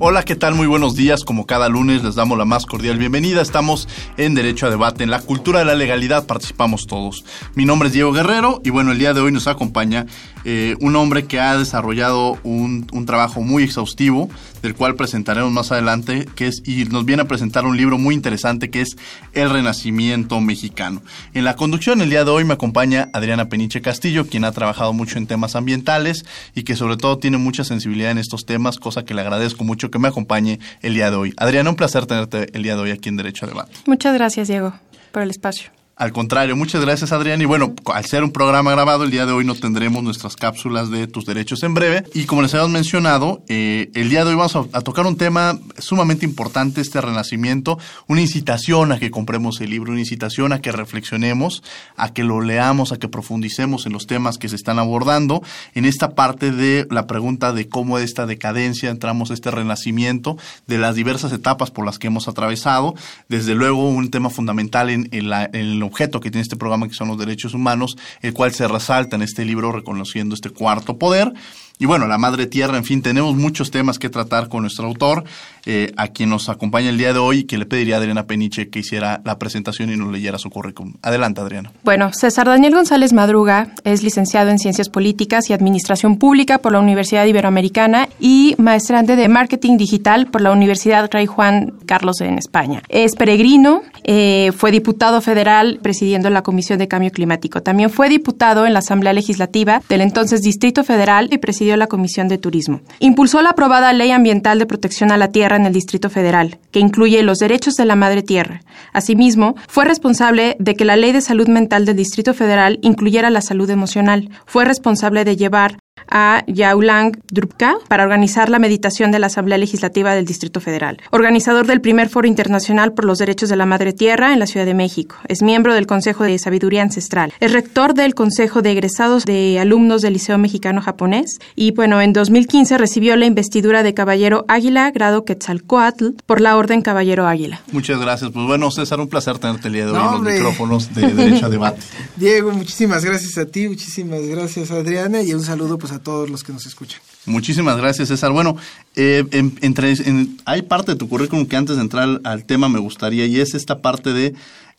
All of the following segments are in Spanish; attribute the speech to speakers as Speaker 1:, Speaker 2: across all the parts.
Speaker 1: Hola, ¿qué tal? Muy buenos días. Como cada lunes les damos la más cordial bienvenida. Estamos en Derecho a Debate. En la cultura de la legalidad participamos todos. Mi nombre es Diego Guerrero y bueno, el día de hoy nos acompaña eh, un hombre que ha desarrollado un, un, trabajo muy exhaustivo, del cual presentaremos más adelante, que es, y nos viene a presentar un libro muy interesante que es El Renacimiento Mexicano. En la conducción el día de hoy me acompaña Adriana Peniche Castillo, quien ha trabajado mucho en temas ambientales y que sobre todo tiene mucha sensibilidad en estos temas, cosa que le agradezco mucho que me acompañe el día de hoy. Adriana, un placer tenerte el día de hoy aquí en Derecho a Debate.
Speaker 2: Muchas gracias, Diego, por el espacio.
Speaker 1: Al contrario, muchas gracias Adrián. Y bueno, al ser un programa grabado, el día de hoy no tendremos nuestras cápsulas de tus derechos en breve. Y como les habíamos mencionado, eh, el día de hoy vamos a, tocar un tema sumamente importante, este renacimiento, una incitación a que compremos el libro, una incitación a que reflexionemos, a que lo leamos, a que profundicemos en los temas que se están abordando. En esta parte de la pregunta de cómo esta decadencia entramos a este renacimiento, de las diversas etapas por las que hemos atravesado. Desde luego, un tema fundamental en, la, en objeto que tiene este programa, que son los derechos humanos, el cual se resalta en este libro reconociendo este cuarto poder. Y bueno, la madre tierra, en fin, tenemos muchos temas que tratar con nuestro autor, eh, a quien nos acompaña el día de hoy, que le pediría a Adriana Peniche que hiciera la presentación y nos leyera su currículum. Adelante, Adriana.
Speaker 2: Bueno, César Daniel González Madruga es licenciado en Ciencias Políticas y Administración Pública por la Universidad Iberoamericana y maestrante de Marketing Digital por la Universidad Rey Juan Carlos en España. Es peregrino, eh, fue diputado federal presidiendo la Comisión de Cambio Climático. También fue diputado en la Asamblea Legislativa del entonces Distrito Federal y la Comisión de Turismo. Impulsó la aprobada Ley Ambiental de Protección a la Tierra en el Distrito Federal, que incluye los derechos de la madre tierra. Asimismo, fue responsable de que la Ley de Salud Mental del Distrito Federal incluyera la salud emocional. Fue responsable de llevar a Yaulang Drupka para organizar la meditación de la Asamblea Legislativa del Distrito Federal. Organizador del primer Foro Internacional por los Derechos de la Madre Tierra en la Ciudad de México. Es miembro del Consejo de Sabiduría Ancestral. Es rector del Consejo de Egresados de Alumnos del Liceo Mexicano Japonés. Y bueno, en 2015 recibió la investidura de Caballero Águila, grado Quetzalcoatl, por la Orden Caballero Águila.
Speaker 1: Muchas gracias. Pues bueno, César, un placer tenerte el día de hoy no, en los micrófonos de Derecho a Debate.
Speaker 3: Diego, muchísimas gracias a ti, muchísimas gracias Adriana y un saludo pues a todos los que nos escuchan.
Speaker 1: Muchísimas gracias, César. Bueno, eh, en, entre, en, hay parte de tu currículum que antes de entrar al, al, tema me gustaría, y es esta parte de,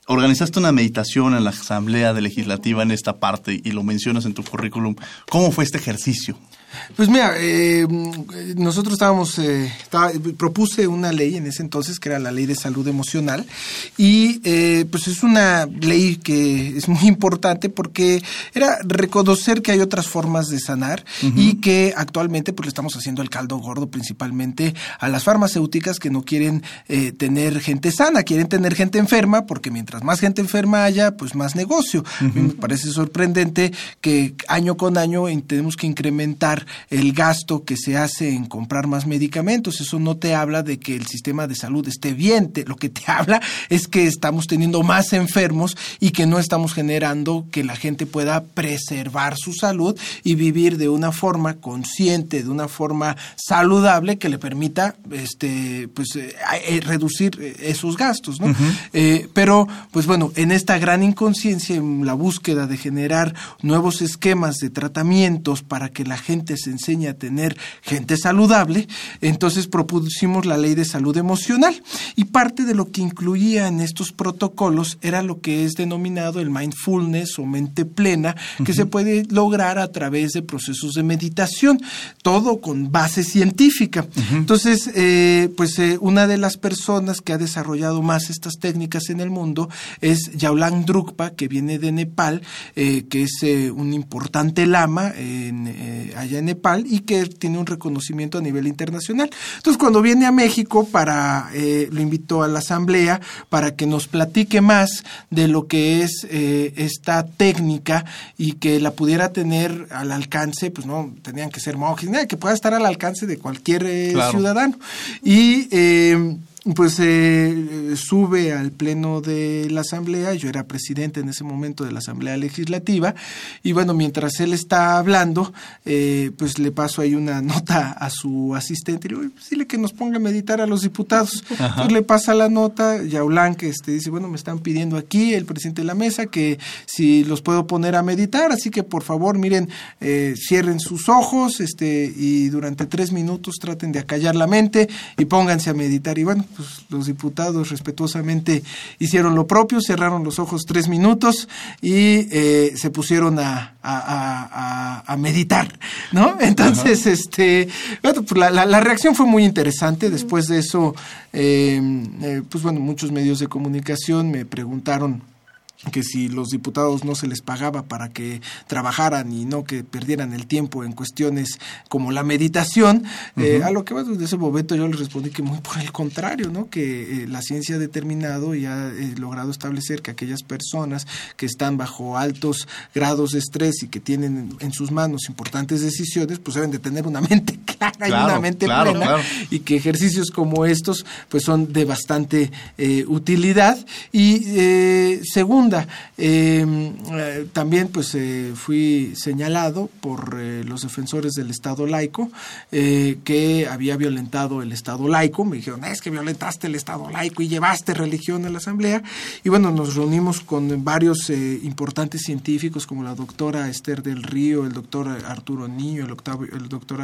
Speaker 1: organizaste una meditación en la Asamblea de Legislativa en esta parte, y lo mencionas en tu currículum. ¿Cómo fue este ejercicio?
Speaker 3: Pues mira, eh, nosotros estábamos, eh, estaba, propuse una ley en ese entonces que era la ley de salud emocional y eh, pues es una ley que es muy importante porque era reconocer que hay otras formas de sanar uh -huh. y que actualmente pues le estamos haciendo el caldo gordo principalmente a las farmacéuticas que no quieren eh, tener gente sana, quieren tener gente enferma porque mientras más gente enferma haya, pues más negocio. Uh -huh. Me parece sorprendente que año con año tenemos que incrementar el gasto que se hace en comprar más medicamentos. Eso no te habla de que el sistema de salud esté bien. Te, lo que te habla es que estamos teniendo más enfermos y que no estamos generando que la gente pueda preservar su salud y vivir de una forma consciente, de una forma saludable que le permita este, pues, eh, reducir esos gastos. ¿no? Uh -huh. eh, pero, pues bueno, en esta gran inconsciencia, en la búsqueda de generar nuevos esquemas de tratamientos para que la gente se enseñe a tener gente saludable, entonces propusimos la ley de salud emocional y parte de lo que incluía en estos protocolos era lo que es denominado el mindfulness o mente plena, que uh -huh. se puede lograr a través de procesos de meditación, todo con base científica. Uh -huh. Entonces, eh, pues eh, una de las personas que ha desarrollado más estas técnicas en el mundo es Yaulang Drukpa, que viene de Nepal, eh, que es un importante lama en, allá de Nepal y que tiene un reconocimiento a nivel internacional. Entonces, cuando viene a México, para eh, lo invito a la asamblea para que nos platique más de lo que es eh, esta técnica y que la pudiera tener al alcance, pues no tenían que ser monjes, nada, que pueda estar al alcance de cualquier eh, ciudadano. Y pues eh, sube al pleno de la asamblea, yo era presidente en ese momento de la asamblea legislativa. Y bueno, mientras él está hablando, eh, pues le paso ahí una nota a su asistente. Y le digo, dile que nos ponga a meditar a los diputados. Entonces le pasa la nota, Yaulán que este, dice, bueno, me están pidiendo aquí el presidente de la mesa que si los puedo poner a meditar, así que por favor, miren, eh, cierren sus ojos este, y durante tres minutos traten de acallar la mente y pónganse a meditar y bueno, pues, los diputados respetuosamente hicieron lo propio, cerraron los ojos tres minutos y eh, se pusieron a, a, meditar, ¿no? Entonces, este, bueno, pues la, la, reacción fue muy interesante. Después de eso, eh, eh, pues bueno, muchos medios de comunicación me preguntaron que si los diputados no se les pagaba para que trabajaran y no que perdieran el tiempo en cuestiones como la meditación, eh, a lo que desde ese momento yo les respondí que muy por el contrario, ¿no? que eh, la ciencia ha determinado y ha eh, logrado establecer que aquellas personas que están bajo altos grados de estrés y que tienen en sus manos importantes decisiones, pues deben de tener una mente clara y una mente plena y que ejercicios como estos pues son de bastante utilidad. Y según Eh, también pues eh, fui señalado por eh, los defensores del Estado laico que había violentado el Estado laico. Me dijeron, es que violentaste el Estado laico y llevaste religión a la Asamblea. Y bueno, nos reunimos con varios importantes científicos como la doctora Esther del Río, el doctor Arturo Niño, el doctor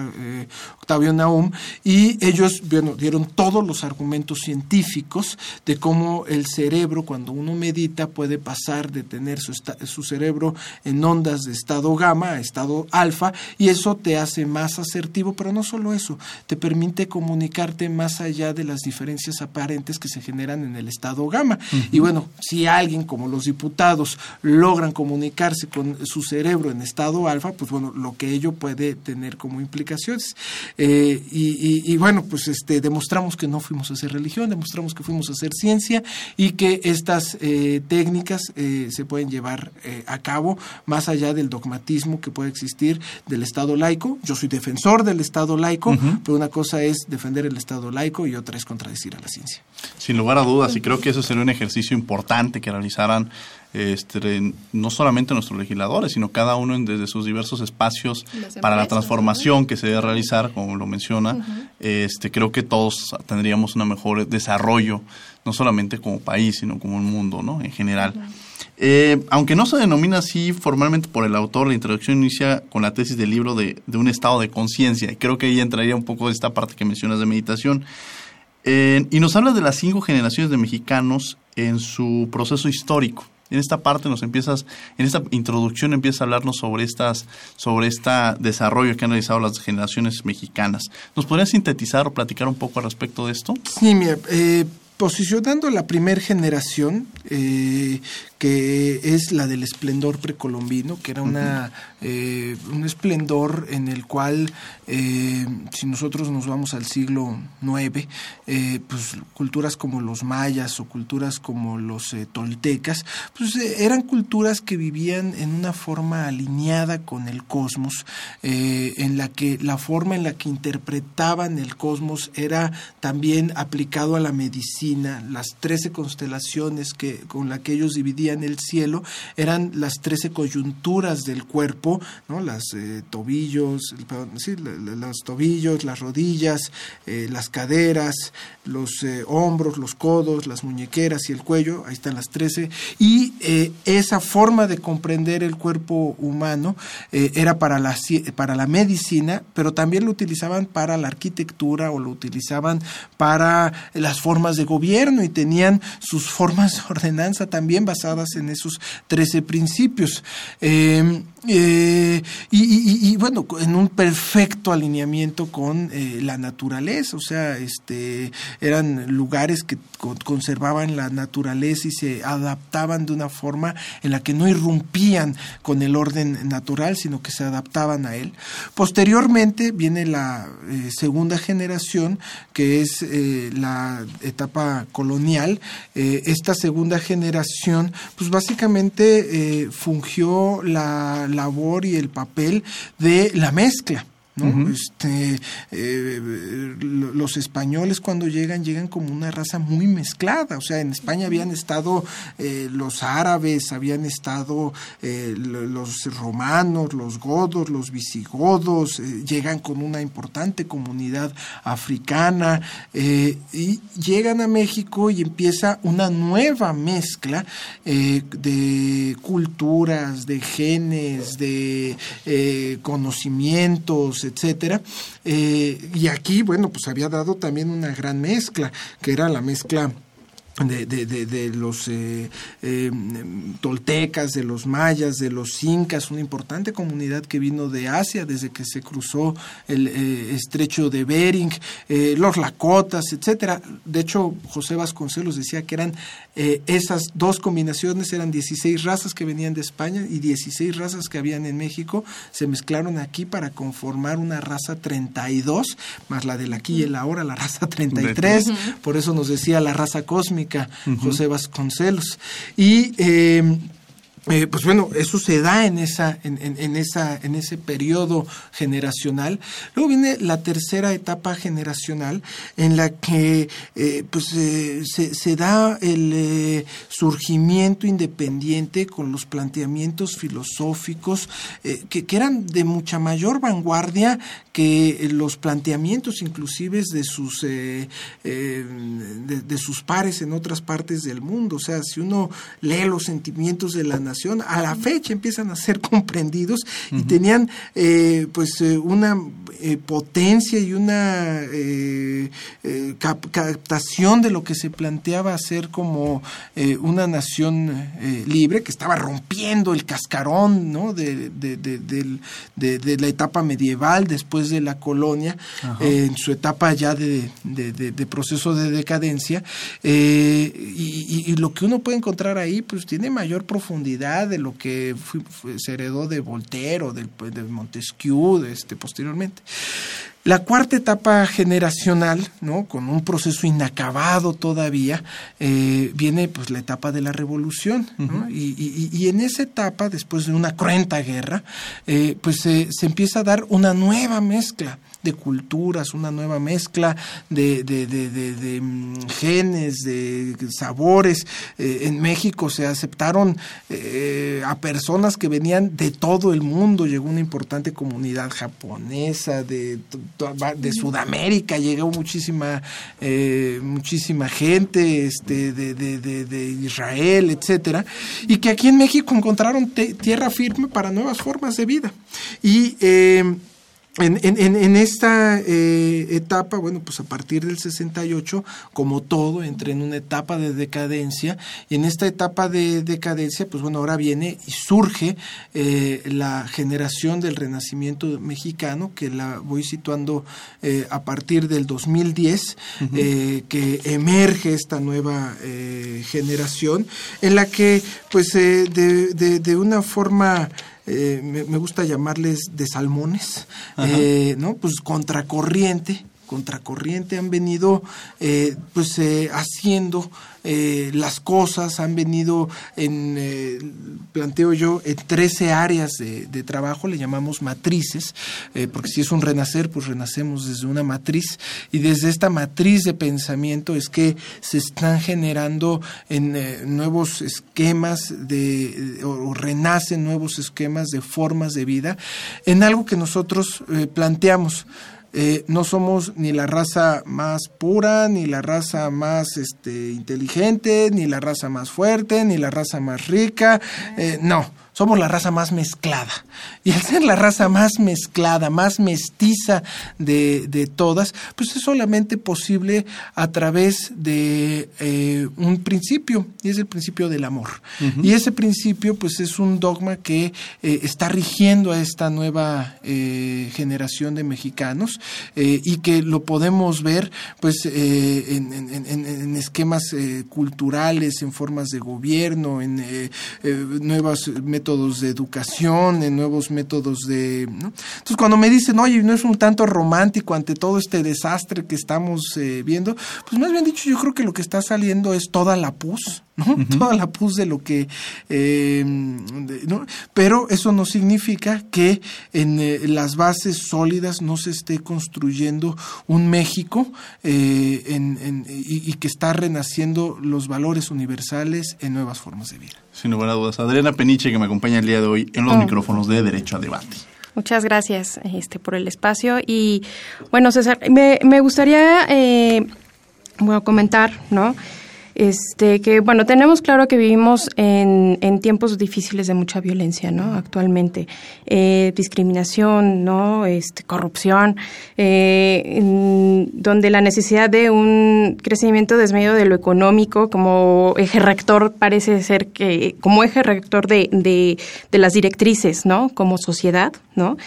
Speaker 3: Octavio Naum, y ellos bueno, dieron todos los argumentos científicos de cómo el cerebro cuando uno medita puede pasar de tener su, su cerebro en ondas de estado gamma a estado alfa y eso te hace más asertivo, pero no solo eso, te permite comunicarte más allá de las diferencias aparentes que se generan en el estado gamma. Y bueno, si alguien como los diputados logran comunicarse con su cerebro en estado alfa, pues bueno, lo que ello puede tener como implicaciones. Eh, y, bueno, pues este demostramos que no fuimos a hacer religión, demostramos que fuimos a hacer ciencia y que estas eh, técnicas eh, se pueden llevar eh, a cabo más allá del dogmatismo que puede existir del Estado laico. Yo soy defensor del Estado laico, pero una cosa es defender el Estado laico y otra es contradecir a la ciencia.
Speaker 1: Sin lugar a dudas, y creo que eso sería un ejercicio importante que realizaran este, no solamente nuestros legisladores, sino cada uno desde sus diversos espacios para la transformación que se debe realizar, como lo menciona, este, creo que todos tendríamos un mejor desarrollo, no solamente como país, sino como un mundo, ¿no? En general. Eh, aunque no se denomina así formalmente por el autor, la introducción inicia con la tesis del libro de, un estado de conciencia, y creo que ahí entraría un poco de esta parte que mencionas de meditación. Eh, y nos habla de las cinco generaciones de mexicanos en su proceso histórico. En esta parte nos empiezas, en esta introducción empieza a hablarnos sobre estas, sobre este desarrollo que han realizado las generaciones mexicanas. ¿Nos podrías sintetizar o platicar un poco al respecto de esto?
Speaker 3: Sí, mira, eh, posicionando la primera generación, eh, que es la del esplendor precolombino, que era una, eh, un esplendor en el cual, eh, si nosotros nos vamos al siglo IX, pues culturas como los mayas o culturas como los toltecas, pues eran culturas que vivían en una forma alineada con el cosmos, en la que la forma en la que interpretaban el cosmos era también aplicado a la medicina, las trece constelaciones que, con las que ellos dividían el cielo, eran las trece coyunturas del cuerpo, ¿no? las eh, tobillos, los tobillos, las rodillas, eh, las caderas, los eh, hombros, los codos, las muñequeras y el cuello, ahí están las trece, y esa forma de comprender el cuerpo humano era para la, para la medicina, pero también lo utilizaban para la arquitectura o lo utilizaban para las formas de gobierno y tenían sus formas de ordenanza también basadas en esos 13 principios. Eh, eh, y, bueno, en un perfecto alineamiento con eh, la naturaleza, o sea, este, eran lugares que conservaban la naturaleza y se adaptaban de una forma en la que no irrumpían con el orden natural, sino que se adaptaban a él. Posteriormente viene la eh, segunda generación, que es la etapa colonial. esta segunda generación, pues básicamente fungió la labor y el papel de la mezcla. ¿No? este, eh, los españoles cuando llegan, llegan como una raza muy mezclada. O sea, en España habían estado eh, los árabes, habían estado eh, los romanos, los godos, los visigodos, llegan con una importante comunidad africana y llegan a México y empieza una nueva mezcla de culturas, de genes, de conocimientos, etcétera. Eh, y aquí, bueno, pues había dado también una gran mezcla, que era la mezcla de, de, de, los eh, eh, toltecas, de los mayas, de los incas, una importante comunidad que vino de Asia desde que se cruzó el eh, estrecho de Bering, los lakotas, etcétera. De hecho, José Vasconcelos decía que eran esas dos combinaciones, eran 16 razas que venían de España y 16 razas que habían en México, se mezclaron aquí para conformar una raza 32, más la del aquí y el ahora, la raza 33, por eso nos decía la raza cósmica José Vasconcelos. Y eh, eh, pues bueno, eso se da en esa, en, esa, en ese periodo generacional. Luego viene la tercera etapa generacional en la que eh, pues eh, se, da el surgimiento independiente con los planteamientos filosóficos que, que, eran de mucha mayor vanguardia que los planteamientos inclusive de sus de, de sus pares en otras partes del mundo. O sea, si uno lee los sentimientos de la nación a la fecha empiezan a ser comprendidos y tenían eh, pues eh, una eh, potencia y una captación de lo que se planteaba ser como una nación libre que estaba rompiendo el cascarón ¿no? de, de, la etapa medieval después de la colonia en su etapa ya de, proceso de decadencia y, y, lo que uno puede encontrar ahí pues tiene mayor profundidad de lo que se heredó de Voltaire o de, de Montesquieu este, posteriormente. La cuarta etapa generacional, ¿no? con un proceso inacabado todavía, eh, viene pues la etapa de la revolución. y, en esa etapa, después de una cruenta guerra, eh, pues se empieza a dar una nueva mezcla de culturas, una nueva mezcla de, de, de, mm, genes, de sabores. Eh, en México se aceptaron eh, a personas que venían de todo el mundo, llegó una importante comunidad japonesa, de, de Sudamérica, llegó muchísima, eh, muchísima gente este, de, de, Israel, etcétera, y que aquí en México encontraron tierra firme para nuevas formas de vida. Y en, en, en, esta eh, etapa, bueno, pues a partir del 68, como todo, entra en una etapa de decadencia. Y en esta etapa de decadencia, pues bueno, ahora viene y surge eh, la generación del renacimiento mexicano, que la voy situando eh, a partir del 2010, que emerge esta nueva generación, en la que, pues, de, de, de una forma eh, me, gusta llamarles de salmones, eh, ¿no? Pues contracorriente, contracorriente han venido eh, pues eh, haciendo eh, las cosas, han venido en, planteo yo, en 13 áreas de, trabajo, le llamamos matrices, porque si es un renacer, pues renacemos desde una matriz y desde esta matriz de pensamiento es que se están generando en nuevos esquemas de, o, renacen nuevos esquemas de formas de vida en algo que nosotros planteamos. Eh, no somos ni la raza más pura, ni la raza más este, inteligente, ni la raza más fuerte, ni la raza más rica. Eh, no, somos la raza más mezclada. Y al ser la raza más mezclada, más mestiza de, de todas, pues es solamente posible a través de eh, un principio, y es el principio del amor. Y ese principio, pues es un dogma que eh, está rigiendo a esta nueva eh, generación de mexicanos y que lo podemos ver, pues, en, en, esquemas culturales, en formas de gobierno, en nuevos métodos de educación, en nuevos métodos de... Entonces, cuando me dicen, oye, no es un tanto romántico ante todo este desastre que estamos viendo, pues más bien dicho, yo creo que lo que está saliendo es toda la pus, ¿no? Toda la pus de lo que... Eh, ¿no? Pero eso no significa que en eh, las bases sólidas no se esté construyendo un México eh, en, y, que está renaciendo los valores universales en nuevas formas de vida.
Speaker 1: Sin lugar a dudas. Adriana Peniche, que me acompaña el día de hoy en los oh. micrófonos de Derecho a Debate.
Speaker 2: Muchas gracias este, por el espacio. Y bueno, César, me, me gustaría eh, bueno, comentar, ¿no? Este, que bueno, tenemos claro que vivimos en, tiempos difíciles de mucha violencia, ¿no? Actualmente, eh, discriminación, ¿no? Este, corrupción, eh, donde la necesidad de un crecimiento desmedido de lo económico como eje rector parece ser que, como eje rector de, de, de las directrices, ¿no? Como sociedad, ¿no?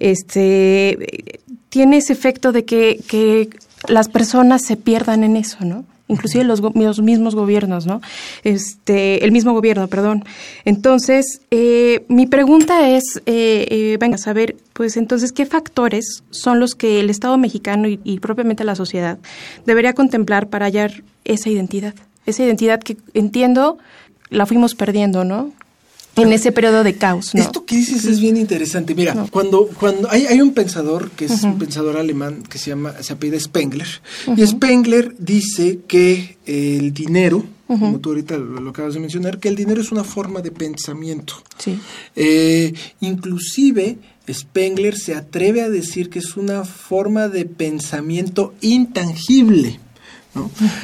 Speaker 2: Este, tiene ese efecto de que, que las personas se pierdan en eso, ¿no? Inclusive los, mismos gobiernos, ¿no? Este, el mismo gobierno, perdón. Entonces, eh, mi pregunta es, eh, eh, venga, a saber, pues entonces, ¿qué factores son los que el Estado mexicano y, y propiamente la sociedad debería contemplar para hallar esa identidad? Esa identidad que entiendo la fuimos perdiendo, ¿no? En ese periodo de caos. ¿no?
Speaker 3: Esto que dices es bien interesante. Mira, cuando, cuando hay, hay un pensador que es un pensador alemán que se llama, se apellida Spengler, y Spengler dice que el dinero, como tú ahorita lo, acabas de mencionar, que el dinero es una forma de pensamiento.
Speaker 2: Sí.
Speaker 3: Eh, inclusive Spengler se atreve a decir que es una forma de pensamiento intangible.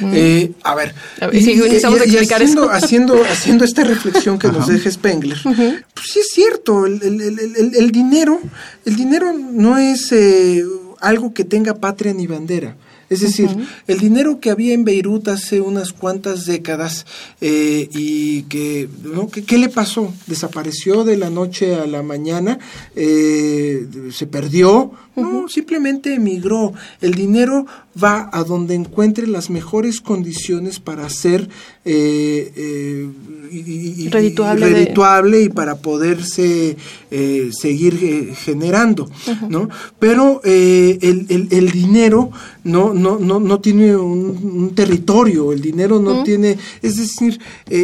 Speaker 3: Eh, a ver, haciendo, haciendo, haciendo, esta reflexión que nos deja Spengler, pues sí es cierto, el, el, dinero, el dinero no es eh, algo que tenga patria ni bandera. Es decir, el dinero que había en Beirut hace unas cuantas décadas eh, y que, ¿no? ¿Qué, le pasó? Desapareció de la noche a la mañana, se perdió, no, simplemente emigró. El dinero va a donde encuentre las mejores condiciones para ser eh, eh, y, redituable, y para poderse eh, seguir generando, ¿no? Pero el, el, dinero no, no, no, no tiene un, territorio, el dinero no tiene, es decir,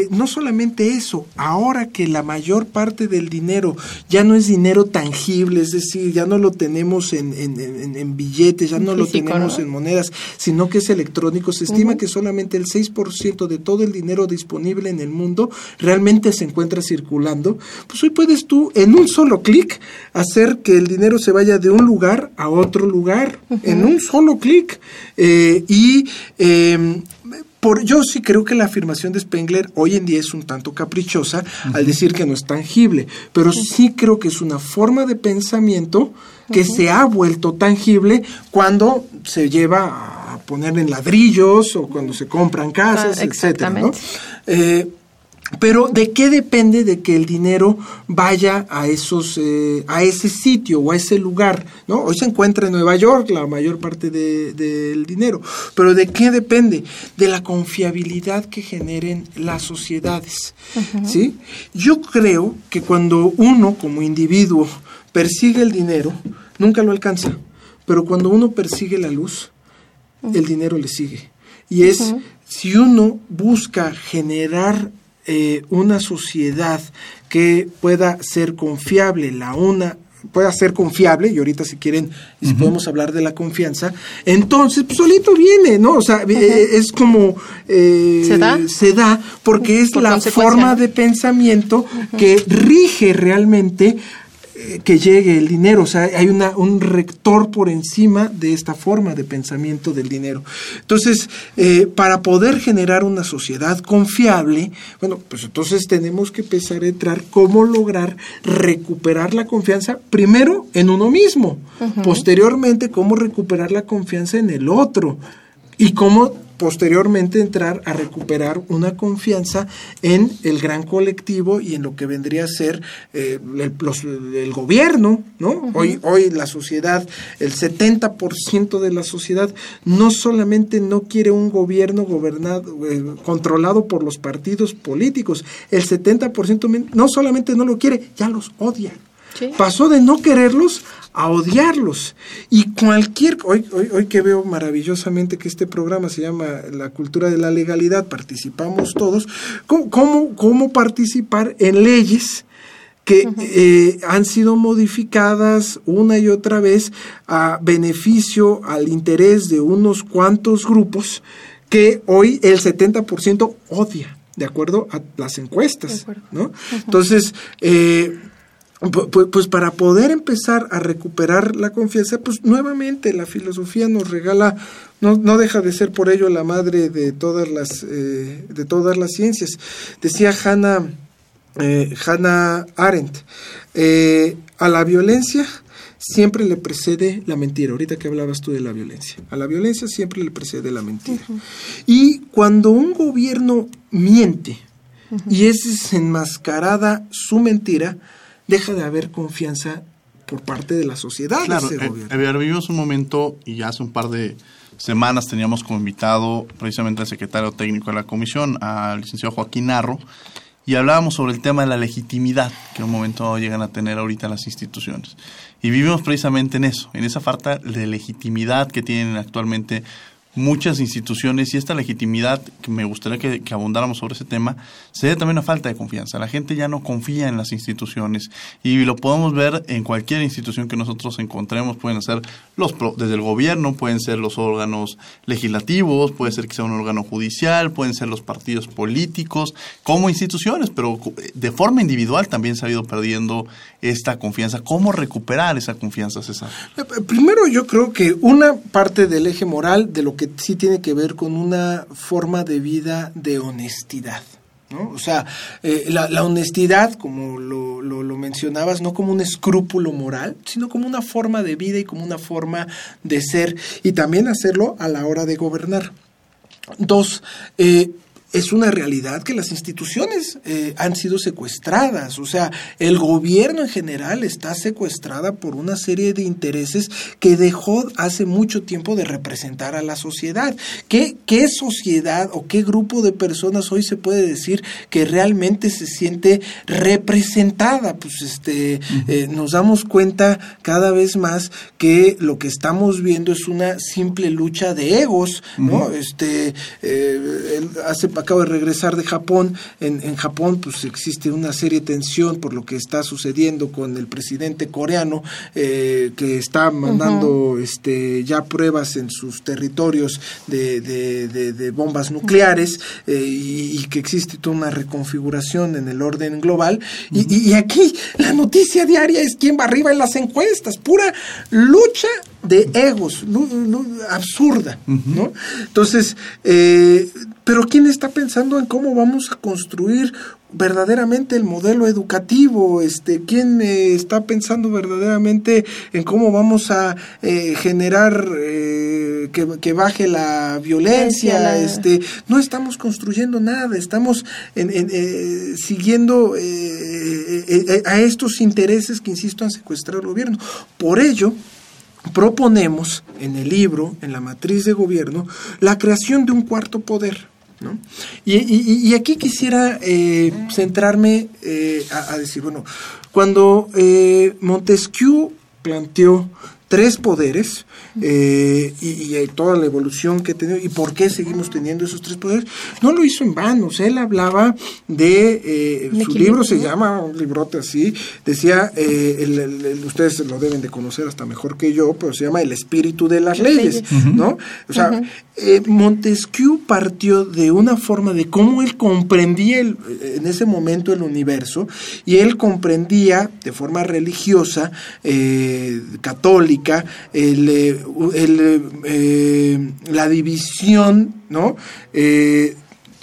Speaker 3: no solamente eso, ahora que la mayor parte del dinero ya no es dinero tangible, es decir, ya no lo tenemos en, en, en, billetes, ya no lo tenemos en monedas, sino que es electrónico, se estima que solamente el 6% de todo el dinero disponible en el mundo realmente se encuentra circulando, pues hoy puedes tú en un solo clic hacer que el dinero se vaya de un lugar a otro lugar, en un solo clic. Eh, y em, por, yo sí creo que la afirmación de Spengler hoy en día es un tanto caprichosa al decir que no es tangible, pero sí creo que es una forma de pensamiento que se ha vuelto tangible cuando se lleva a poner en ladrillos o cuando se compran casas, ah, etcétera, eh, pero ¿de qué depende de que el dinero vaya a esos, eh, a ese sitio o a ese lugar? ¿no? Hoy se encuentra en Nueva York la mayor parte del dinero. Pero ¿de qué depende? De la confiabilidad que generen las sociedades. ¿sí? Yo creo que cuando uno como individuo persigue el dinero, nunca lo alcanza. Pero cuando uno persigue la luz, el dinero le sigue. Y es si uno busca generar eh, una sociedad que pueda ser confiable, la una pueda ser confiable, y ahorita si quieren, si podemos hablar de la confianza, entonces pues, solito viene, ¿no? O sea, eh, es como
Speaker 2: eh, ¿Se, da?
Speaker 3: se da porque es la forma de pensamiento que rige realmente eh, que llegue el dinero, o sea, hay una, un rector por encima de esta forma de pensamiento del dinero. Entonces, eh, para poder generar una sociedad confiable, bueno, pues entonces tenemos que empezar a entrar cómo lograr recuperar la confianza primero en uno mismo, posteriormente cómo recuperar la confianza en el otro y cómo posteriormente entrar a recuperar una confianza en el gran colectivo y en lo que vendría a ser eh, el, gobierno, ¿no? Hoy, hoy la sociedad, el 70% de la sociedad no solamente no quiere un gobierno gobernado, eh, controlado por los partidos políticos, el 70% no solamente no lo quiere, ya los odia. Pasó de no quererlos a odiarlos. Y cualquier, hoy, hoy, hoy que veo maravillosamente que este programa se llama La cultura de la legalidad, participamos todos, ¿cómo, cómo, participar en leyes? que eh, han sido modificadas una y otra vez a beneficio, al interés de unos cuantos grupos que hoy el 70% odia, de acuerdo a las encuestas, ¿no? Entonces, eh, pues para poder empezar a recuperar la confianza, pues nuevamente la filosofía nos regala, no, no deja de ser por ello la madre de todas las, eh, de todas las ciencias. Decía Hannah, eh, Hannah Arendt, eh, a la violencia siempre le precede la mentira. Ahorita que hablabas tú de la violencia. A la violencia siempre le precede la mentira. Y cuando un gobierno miente y es desenmascarada su mentira, deja de haber confianza por parte de la sociedad.
Speaker 1: Claro, eh, vivimos un momento y ya hace un par de semanas teníamos como invitado precisamente al secretario técnico de la comisión, al licenciado Joaquín Narro, y hablábamos sobre el tema de la legitimidad que en un momento llegan a tener ahorita las instituciones. Y vivimos precisamente en eso, en esa falta de legitimidad que tienen actualmente muchas instituciones y esta legitimidad, que me gustaría que, abundáramos sobre ese tema, se debe también a falta de confianza. La gente ya no confía en las instituciones y lo podemos ver en cualquier institución que nosotros encontremos. Pueden ser los desde el gobierno, pueden ser los órganos legislativos, puede ser que sea un órgano judicial, pueden ser los partidos políticos, como instituciones, pero de forma individual también se ha ido perdiendo esta confianza. ¿Cómo recuperar esa confianza, César?
Speaker 3: Eh, primero yo creo que una parte del eje moral de lo que que sí tiene que ver con una forma de vida de honestidad. ¿no? O sea, eh, la, honestidad, como lo, lo, mencionabas, no como un escrúpulo moral, sino como una forma de vida y como una forma de ser, y también hacerlo a la hora de gobernar. Dos, eh, es una realidad que las instituciones eh, han sido secuestradas, o sea, el gobierno en general está secuestrada por una serie de intereses que dejó hace mucho tiempo de representar a la sociedad. ¿Qué, qué sociedad o qué grupo de personas hoy se puede decir que realmente se siente representada? Pues este, eh, nos damos cuenta cada vez más que lo que estamos viendo es una simple lucha de egos, ¿no? Este, eh, hace acabo de regresar de Japón. En, en, Japón pues existe una serie de tensión por lo que está sucediendo con el presidente coreano eh, que está mandando este, ya pruebas en sus territorios de, de, bombas nucleares eh, y, que existe toda una reconfiguración en el orden global. y, y aquí la noticia diaria es quién va arriba en las encuestas, pura lucha de egos, absurda, ¿no? Entonces, eh, pero ¿quién está pensando en cómo vamos a construir verdaderamente el modelo educativo? Este, ¿Quién eh, está pensando verdaderamente en cómo vamos a eh, generar que, baje la violencia? Este, no estamos construyendo nada, estamos siguiendo a estos intereses que, insisto, han secuestrado el gobierno. Por ello, proponemos en el libro, en la matriz de gobierno, la creación de un cuarto poder. ¿no? Y, aquí quisiera eh, centrarme eh, a, decir, bueno, cuando eh, Montesquieu planteó tres poderes eh, y, y, eh, toda la evolución que ha tenido y por qué seguimos teniendo esos tres poderes, no lo hizo en vano. O sea, él hablaba de, eh, su libro se llama, un librote así, decía, eh, el, el, el, ustedes lo deben de conocer hasta mejor que yo, pero se llama El espíritu de las leyes, ¿no? O sea, uh -huh. Montesquieu partió de una forma de cómo él comprendía el, en ese momento el universo y él comprendía de forma religiosa, eh, católica, el, el, eh, la división, ¿no? Eh,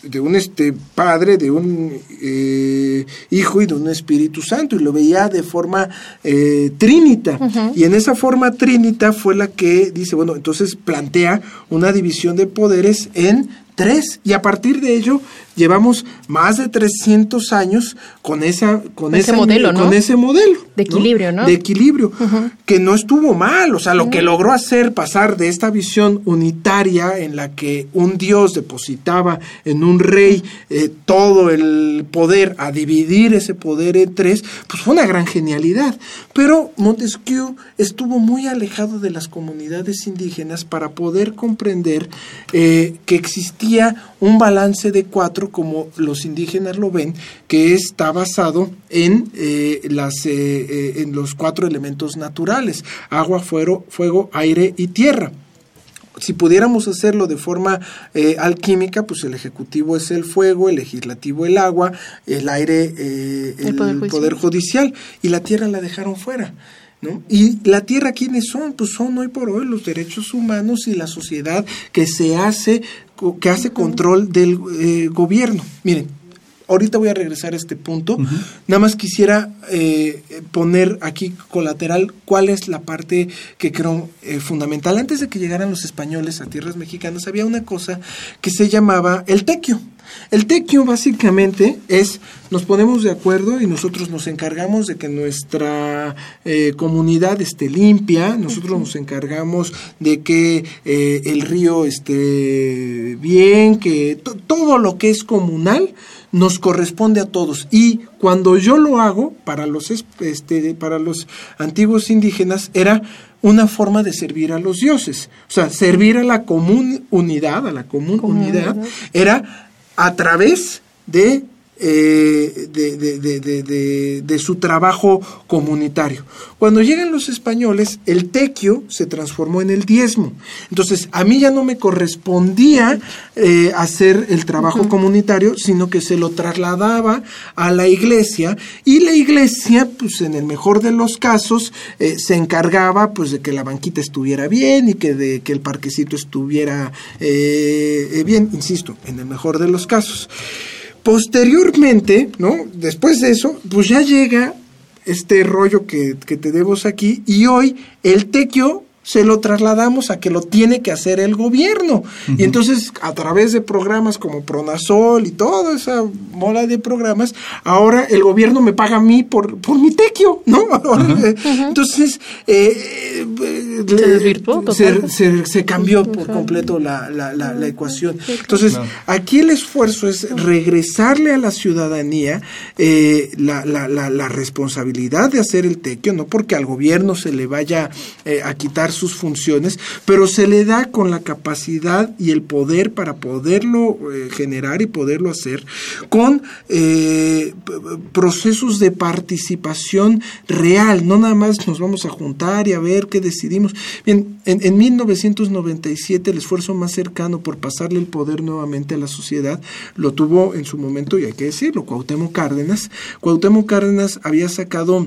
Speaker 3: de un este padre, de un eh, hijo y de un Espíritu Santo, y lo veía de forma eh, trinita. Uh -huh. Y en esa forma trinita fue la que dice, bueno, entonces plantea una división de poderes en tres, y a partir de ello llevamos más de 300 años con esa con
Speaker 2: ese modelo, ¿no?
Speaker 3: con ese modelo
Speaker 2: de equilibrio, ¿no?
Speaker 3: De equilibrio, uh -huh. que no estuvo mal, o sea, lo uh -huh. que logró hacer pasar de esta visión unitaria en la que un dios depositaba en un rey eh, todo el poder a dividir ese poder en tres, pues fue una gran genialidad. Pero Montesquieu estuvo muy alejado de las comunidades indígenas para poder comprender eh, que existía un balance de cuatro como los indígenas lo ven, que está basado en, eh, las, eh, eh, en los cuatro elementos naturales, agua, fuego, fuego aire y tierra si pudiéramos hacerlo de forma eh, alquímica, pues el ejecutivo es el fuego, el legislativo el agua, el aire eh, el, el poder, judicial. poder, judicial. y la tierra la dejaron fuera. ¿No? Y la tierra, ¿quiénes son? Pues son hoy por hoy los derechos humanos y la sociedad que se hace, que hace control del eh, gobierno. Miren, ahorita voy a regresar a este punto. Uh -huh. Nada más quisiera eh, poner aquí colateral cuál es la parte que creo eh, fundamental. Antes de que llegaran los españoles a tierras mexicanas, había una cosa que se llamaba el tequio. El tequio básicamente es, nos ponemos de acuerdo y nosotros nos encargamos de que nuestra eh, comunidad esté limpia, nosotros uh -huh. nos encargamos de que eh, el río esté bien, que todo lo que es comunal nos corresponde a todos. Y cuando yo lo hago para los este, para los antiguos indígenas era una forma de servir a los dioses, o sea, servir a la común unidad, a la común unidad. era a través de eh, de, de, de, de, su trabajo comunitario. Cuando llegan los españoles, el tequio se transformó en el diezmo. Entonces, a mí ya no me correspondía eh, hacer el trabajo uh -huh. comunitario, sino que se lo trasladaba a la iglesia y la iglesia, pues en el mejor de los casos, eh, se encargaba pues de que la banquita estuviera bien y que, de, que el parquecito estuviera bien, insisto, en el mejor de los casos. Posteriormente, ¿no? Después de eso, pues ya llega este rollo que, que tenemos aquí y hoy el tequio se lo trasladamos a que lo tiene que hacer el gobierno. Uh -huh. Y entonces, a través de programas como Pronasol y toda esa mola de programas, ahora el gobierno me paga a mí por, por mi tequio, ¿no? Uh -huh. Entonces, eh,
Speaker 2: se desvirtuó.
Speaker 3: Se, se, se, cambió por completo la, la, la, la ecuación. Entonces, no. aquí el esfuerzo es regresarle a la ciudadanía eh, la, la, responsabilidad de hacer el tequio, no porque al gobierno se le vaya eh, a quitar sus funciones, pero se le da con la capacidad y el poder para poderlo eh, generar y poderlo hacer con eh, procesos de participación real, no nada más nos vamos a juntar y a ver qué decidimos. Bien, en, en 1997 el esfuerzo más cercano por pasarle el poder nuevamente a la sociedad lo tuvo en su momento, y hay que decirlo, Cuauhtémoc Cárdenas. Cuauhtémoc Cárdenas había sacado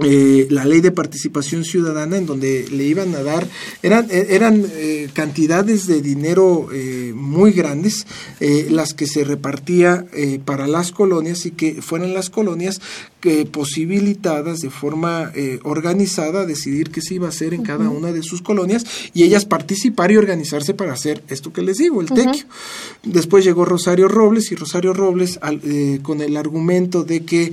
Speaker 3: eh, la ley de participación ciudadana en donde le iban a dar eran eran eh, cantidades de dinero eh, muy grandes eh, las que se repartía eh, para las colonias y que fueran las colonias que posibilitadas de forma eh, organizada decidir qué se iba a hacer en uh -huh. cada una de sus colonias y ellas participar y organizarse para hacer esto que les digo el uh -huh. tequio después llegó Rosario Robles y Rosario Robles al, con el argumento de que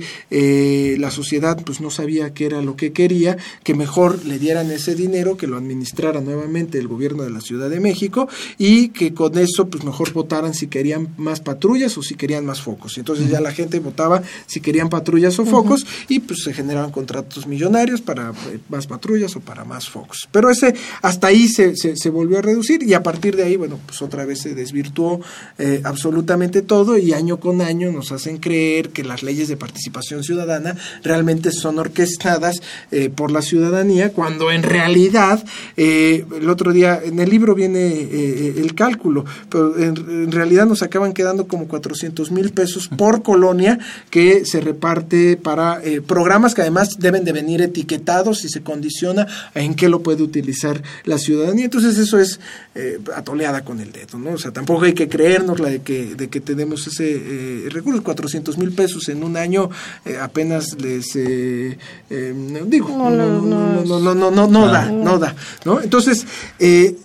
Speaker 3: la sociedad pues no sabía que era lo que quería, que mejor le dieran ese dinero, que lo administrara nuevamente el gobierno de la Ciudad de México y que con eso pues mejor votaran si querían más patrullas o si querían más focos. Entonces ya la gente votaba si querían patrullas o focos y pues se generaban contratos millonarios para eh, más patrullas o para más focos. Pero ese hasta ahí se, se, volvió a reducir y a partir de ahí, bueno, pues otra vez se desvirtuó eh, absolutamente todo y año con año nos hacen creer que las leyes de participación ciudadana realmente son eh, por la ciudadanía cuando en realidad el otro día en el libro viene el cálculo, pero en, realidad nos acaban quedando como 400 mil pesos por colonia que se reparte para programas que además deben de venir etiquetados y se condiciona en qué lo puede utilizar la ciudadanía. Entonces eso es eh, atoleada con el dedo, ¿no? O sea, tampoco hay que creernos la de que, de que tenemos ese eh, recurso, 400 mil pesos en un año eh, apenas les eh, digo, no, no, no, no, no, no, da, no da, ¿no? Entonces,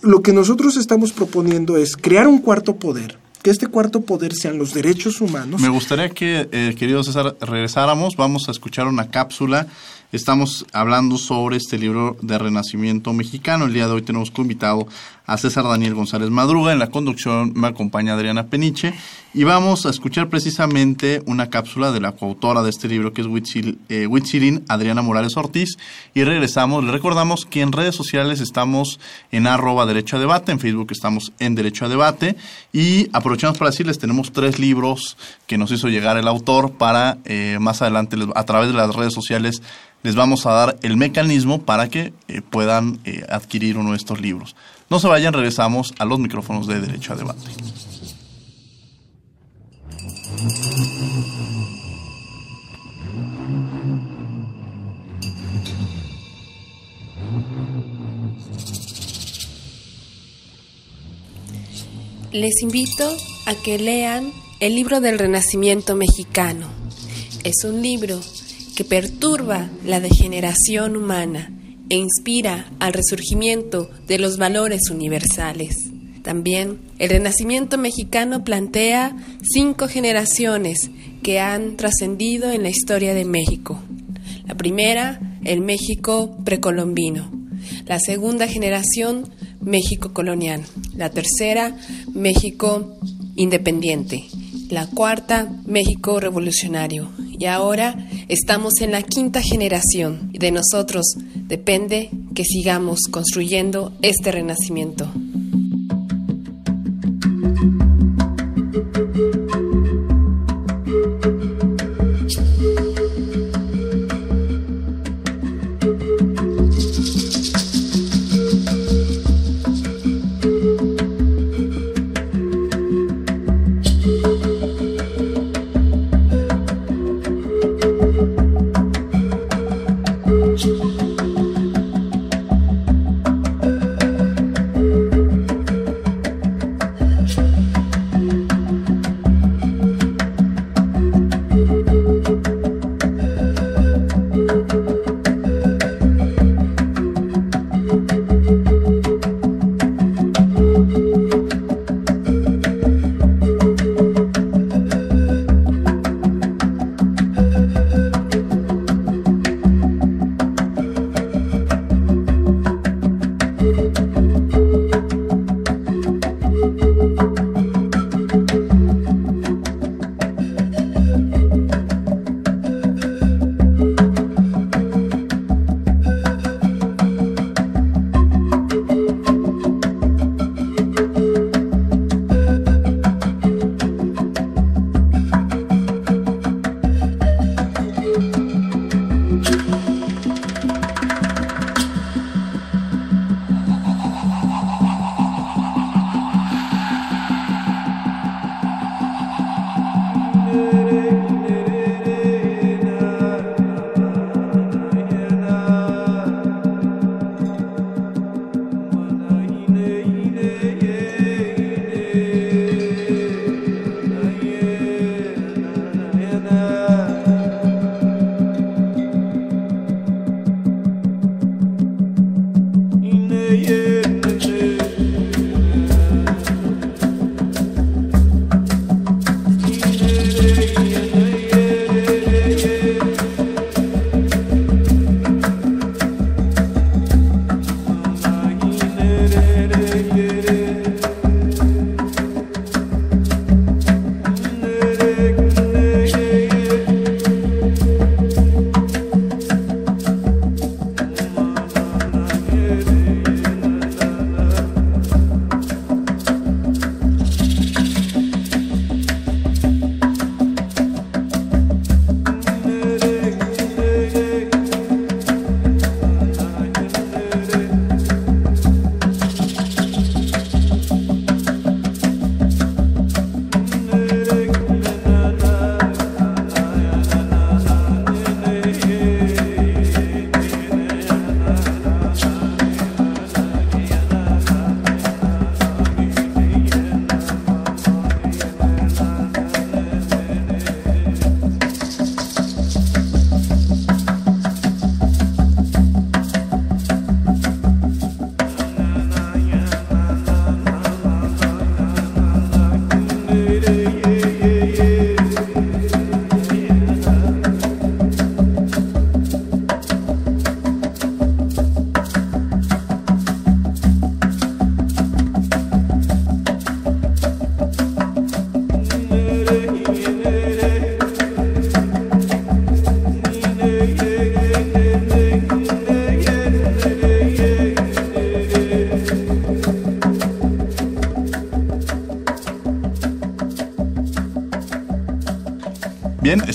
Speaker 3: lo que nosotros estamos proponiendo es crear un cuarto poder que este cuarto poder sean los derechos humanos.
Speaker 1: Me gustaría que, eh, querido César, regresáramos. Vamos a escuchar una cápsula Estamos hablando sobre este libro de Renacimiento Mexicano. El día de hoy tenemos como invitado a César Daniel González Madruga. En la conducción me acompaña Adriana Peniche y vamos a escuchar precisamente una cápsula de la coautora de este libro que es Huitzilin, eh, Adriana Morales Ortiz. Y regresamos. Le recordamos que en redes sociales estamos en arroba derecho a debate, en Facebook estamos en derecho a debate y aprovechamos para decirles tenemos tres libros que nos hizo llegar el autor para eh, más adelante a través de las redes sociales les vamos a dar el mecanismo para que eh, puedan adquirir uno de estos libros. No se vayan, regresamos a los micrófonos de Derecho a Debate.
Speaker 4: Les invito a que lean el libro del Renacimiento mexicano. Es un libro que perturba la degeneración humana e inspira al resurgimiento de los valores universales. También el Renacimiento mexicano plantea cinco generaciones que han trascendido en la historia de México. La primera, el México precolombino. La segunda generación, México colonial. La tercera, México independiente. La cuarta, México revolucionario y ahora estamos en la quinta generación y de nosotros depende que sigamos construyendo este renacimiento.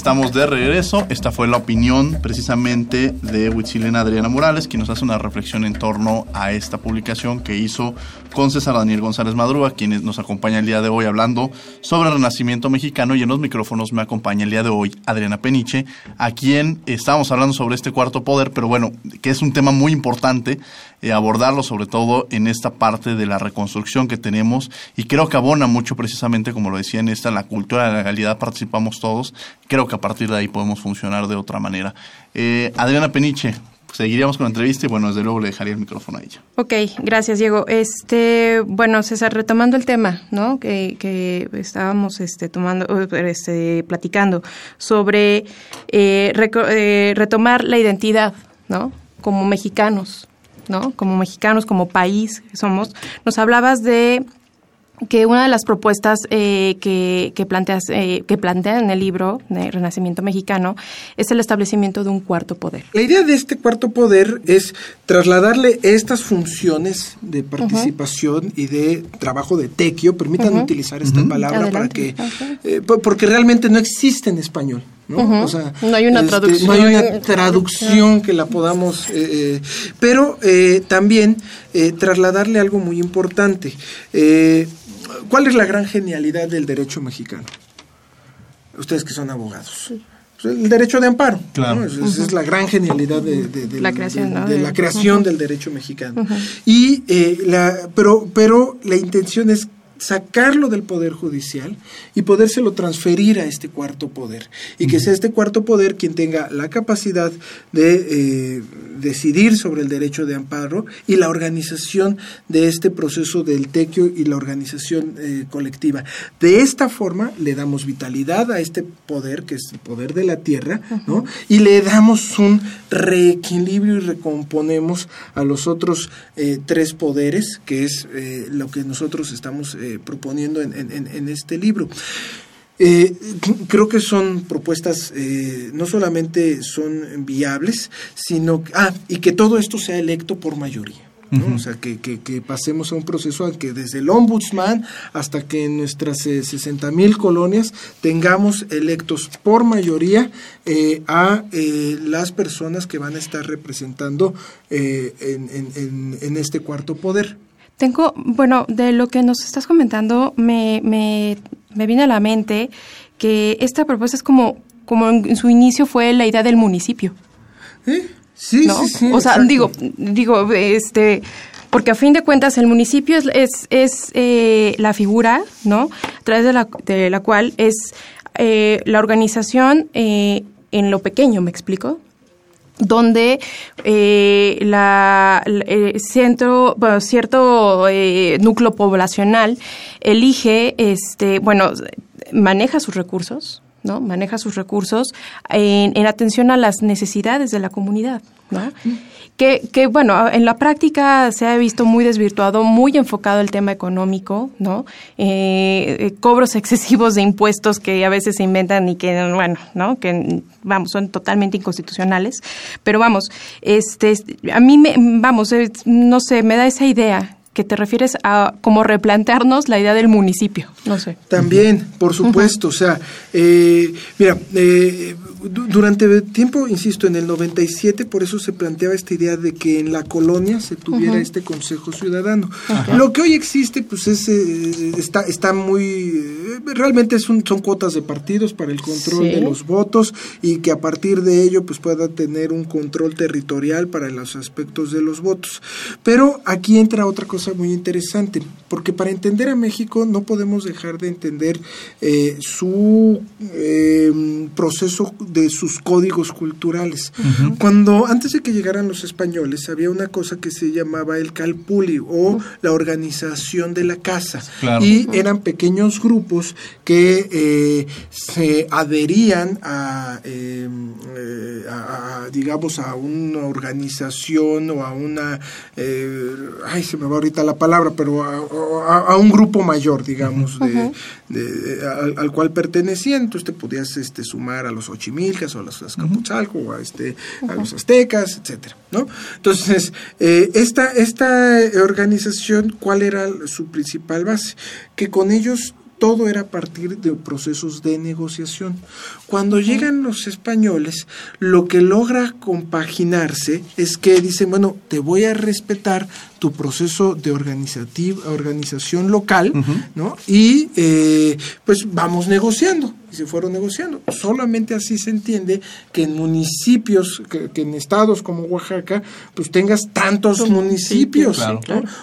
Speaker 1: Estamos de regreso. Esta fue la opinión precisamente de Huitzilena Adriana Morales, quien nos hace una reflexión en torno a esta publicación que hizo con César Daniel González Madruga, quien nos acompaña el día de hoy hablando sobre el Renacimiento mexicano. Y en los micrófonos me acompaña el día de hoy Adriana Peniche, a quien estábamos hablando sobre este cuarto poder, pero bueno, que es un tema muy importante eh, abordarlo, sobre todo en esta parte de la reconstrucción que tenemos. Y creo que abona mucho precisamente, como lo decía en esta, la cultura de la legalidad, participamos todos. Creo que a partir de ahí podemos funcionar de otra manera. Eh, Adriana Peniche, seguiríamos con la entrevista y bueno, desde luego le dejaría el micrófono a ella.
Speaker 2: Ok, gracias Diego. Este, bueno, César, retomando el tema, ¿no? Que, estábamos este, tomando, este, platicando sobre eh, eh, retomar la identidad, ¿no? Como mexicanos, ¿no? Como mexicanos, como país que somos. Nos hablabas de que una de las propuestas eh, que, que, planteas, eh, que plantea en el libro de Renacimiento Mexicano es el establecimiento de un cuarto poder.
Speaker 3: La idea de este cuarto poder es trasladarle estas funciones de participación y de trabajo de tequio, permítanme utilizar esta palabra para que, eh, porque realmente no existe en español. ¿No?
Speaker 2: o sea, no hay una
Speaker 3: este,
Speaker 2: traducción.
Speaker 3: No hay una traducción que la podamos, eh, pero también trasladarle algo muy importante. ¿Cuál es la gran genialidad del derecho mexicano? Ustedes que son abogados. El derecho de amparo.
Speaker 1: Claro.
Speaker 3: Esa es la gran genialidad de,
Speaker 2: la creación,
Speaker 3: de, la creación del derecho mexicano. Y eh, la, pero, pero la intención es sacarlo del poder judicial y podérselo transferir a este cuarto poder y que sea este cuarto poder quien tenga la capacidad de eh, decidir sobre el derecho de amparo y la organización de este proceso del tequio y la organización eh, colectiva. De esta forma le damos vitalidad a este poder que es el poder de la tierra, ¿no? Y le damos un reequilibrio y recomponemos a los otros eh, tres poderes que es lo que nosotros estamos eh, proponiendo en, en, este libro. Eh, creo que son propuestas, eh, no solamente son viables, sino, ah, y que todo esto sea electo por mayoría. O sea, que, que, pasemos a un proceso que desde el ombudsman hasta que en nuestras 60 mil colonias tengamos electos por mayoría a las personas que van a estar representando en, en, en este cuarto poder.
Speaker 2: Tengo, bueno, de lo que nos estás comentando, me, me, me viene a la mente que esta propuesta es como, como en su inicio fue la idea del municipio.
Speaker 3: ¿Eh? Sí, sí, sí.
Speaker 2: O sea, digo, digo, este, porque a fin de cuentas el municipio es, es, es eh, la figura, ¿no? A través de la, de la cual es eh, la organización eh, en lo pequeño, ¿me explico? Donde eh, la, eh, centro, cierto eh, núcleo poblacional elige, este, bueno, maneja sus recursos, ¿no? Maneja sus recursos en atención a las necesidades de la comunidad, Que, que, bueno, en la práctica se ha visto muy desvirtuado, muy enfocado el tema económico, ¿no? Eh, eh, cobros excesivos de impuestos que a veces se inventan y que, bueno, ¿no? Que, vamos, son totalmente inconstitucionales. Pero vamos, este, a mí me, vamos, no sé, me da esa idea que te refieres a como replantearnos la idea del municipio, no sé.
Speaker 3: También, por supuesto, o sea, eh, mira, eh, durante tiempo, insisto, en el 97, por eso se planteaba esta idea de que en la colonia se tuviera este Consejo Ciudadano. Lo que hoy existe, pues es, eh, está, está muy, realmente son, son cuotas de partidos para el control de los votos y que a partir de ello, pues pueda tener un control territorial para los aspectos de los votos. Pero aquí entra otra cosa muy interesante, porque para entender a México no podemos dejar de entender eh, su eh, proceso de sus códigos culturales. Cuando antes de que llegaran los españoles había una cosa que se llamaba el calpuli o la organización de la casa. Y eran pequeños grupos que eh, se adherían a, digamos a una organización o a una ay se me va ahorita la palabra, pero a, un grupo mayor, digamos, de, al, cual pertenecían. Entonces te podías este, sumar a los Ochimilcas o a los Azcapotzalco o a, este, a los aztecas, etcétera, ¿no? Entonces, eh, esta, esta organización, ¿cuál era su principal base? Que con ellos todo era a partir de procesos de negociación. Cuando llegan los españoles, lo que logra compaginarse es que dicen, bueno, te voy a respetar tu proceso de organización local, ¿no? Y eh, pues vamos negociando y se fueron negociando. Solamente así se entiende que en municipios, que, en estados como Oaxaca, pues tengas tantos municipios,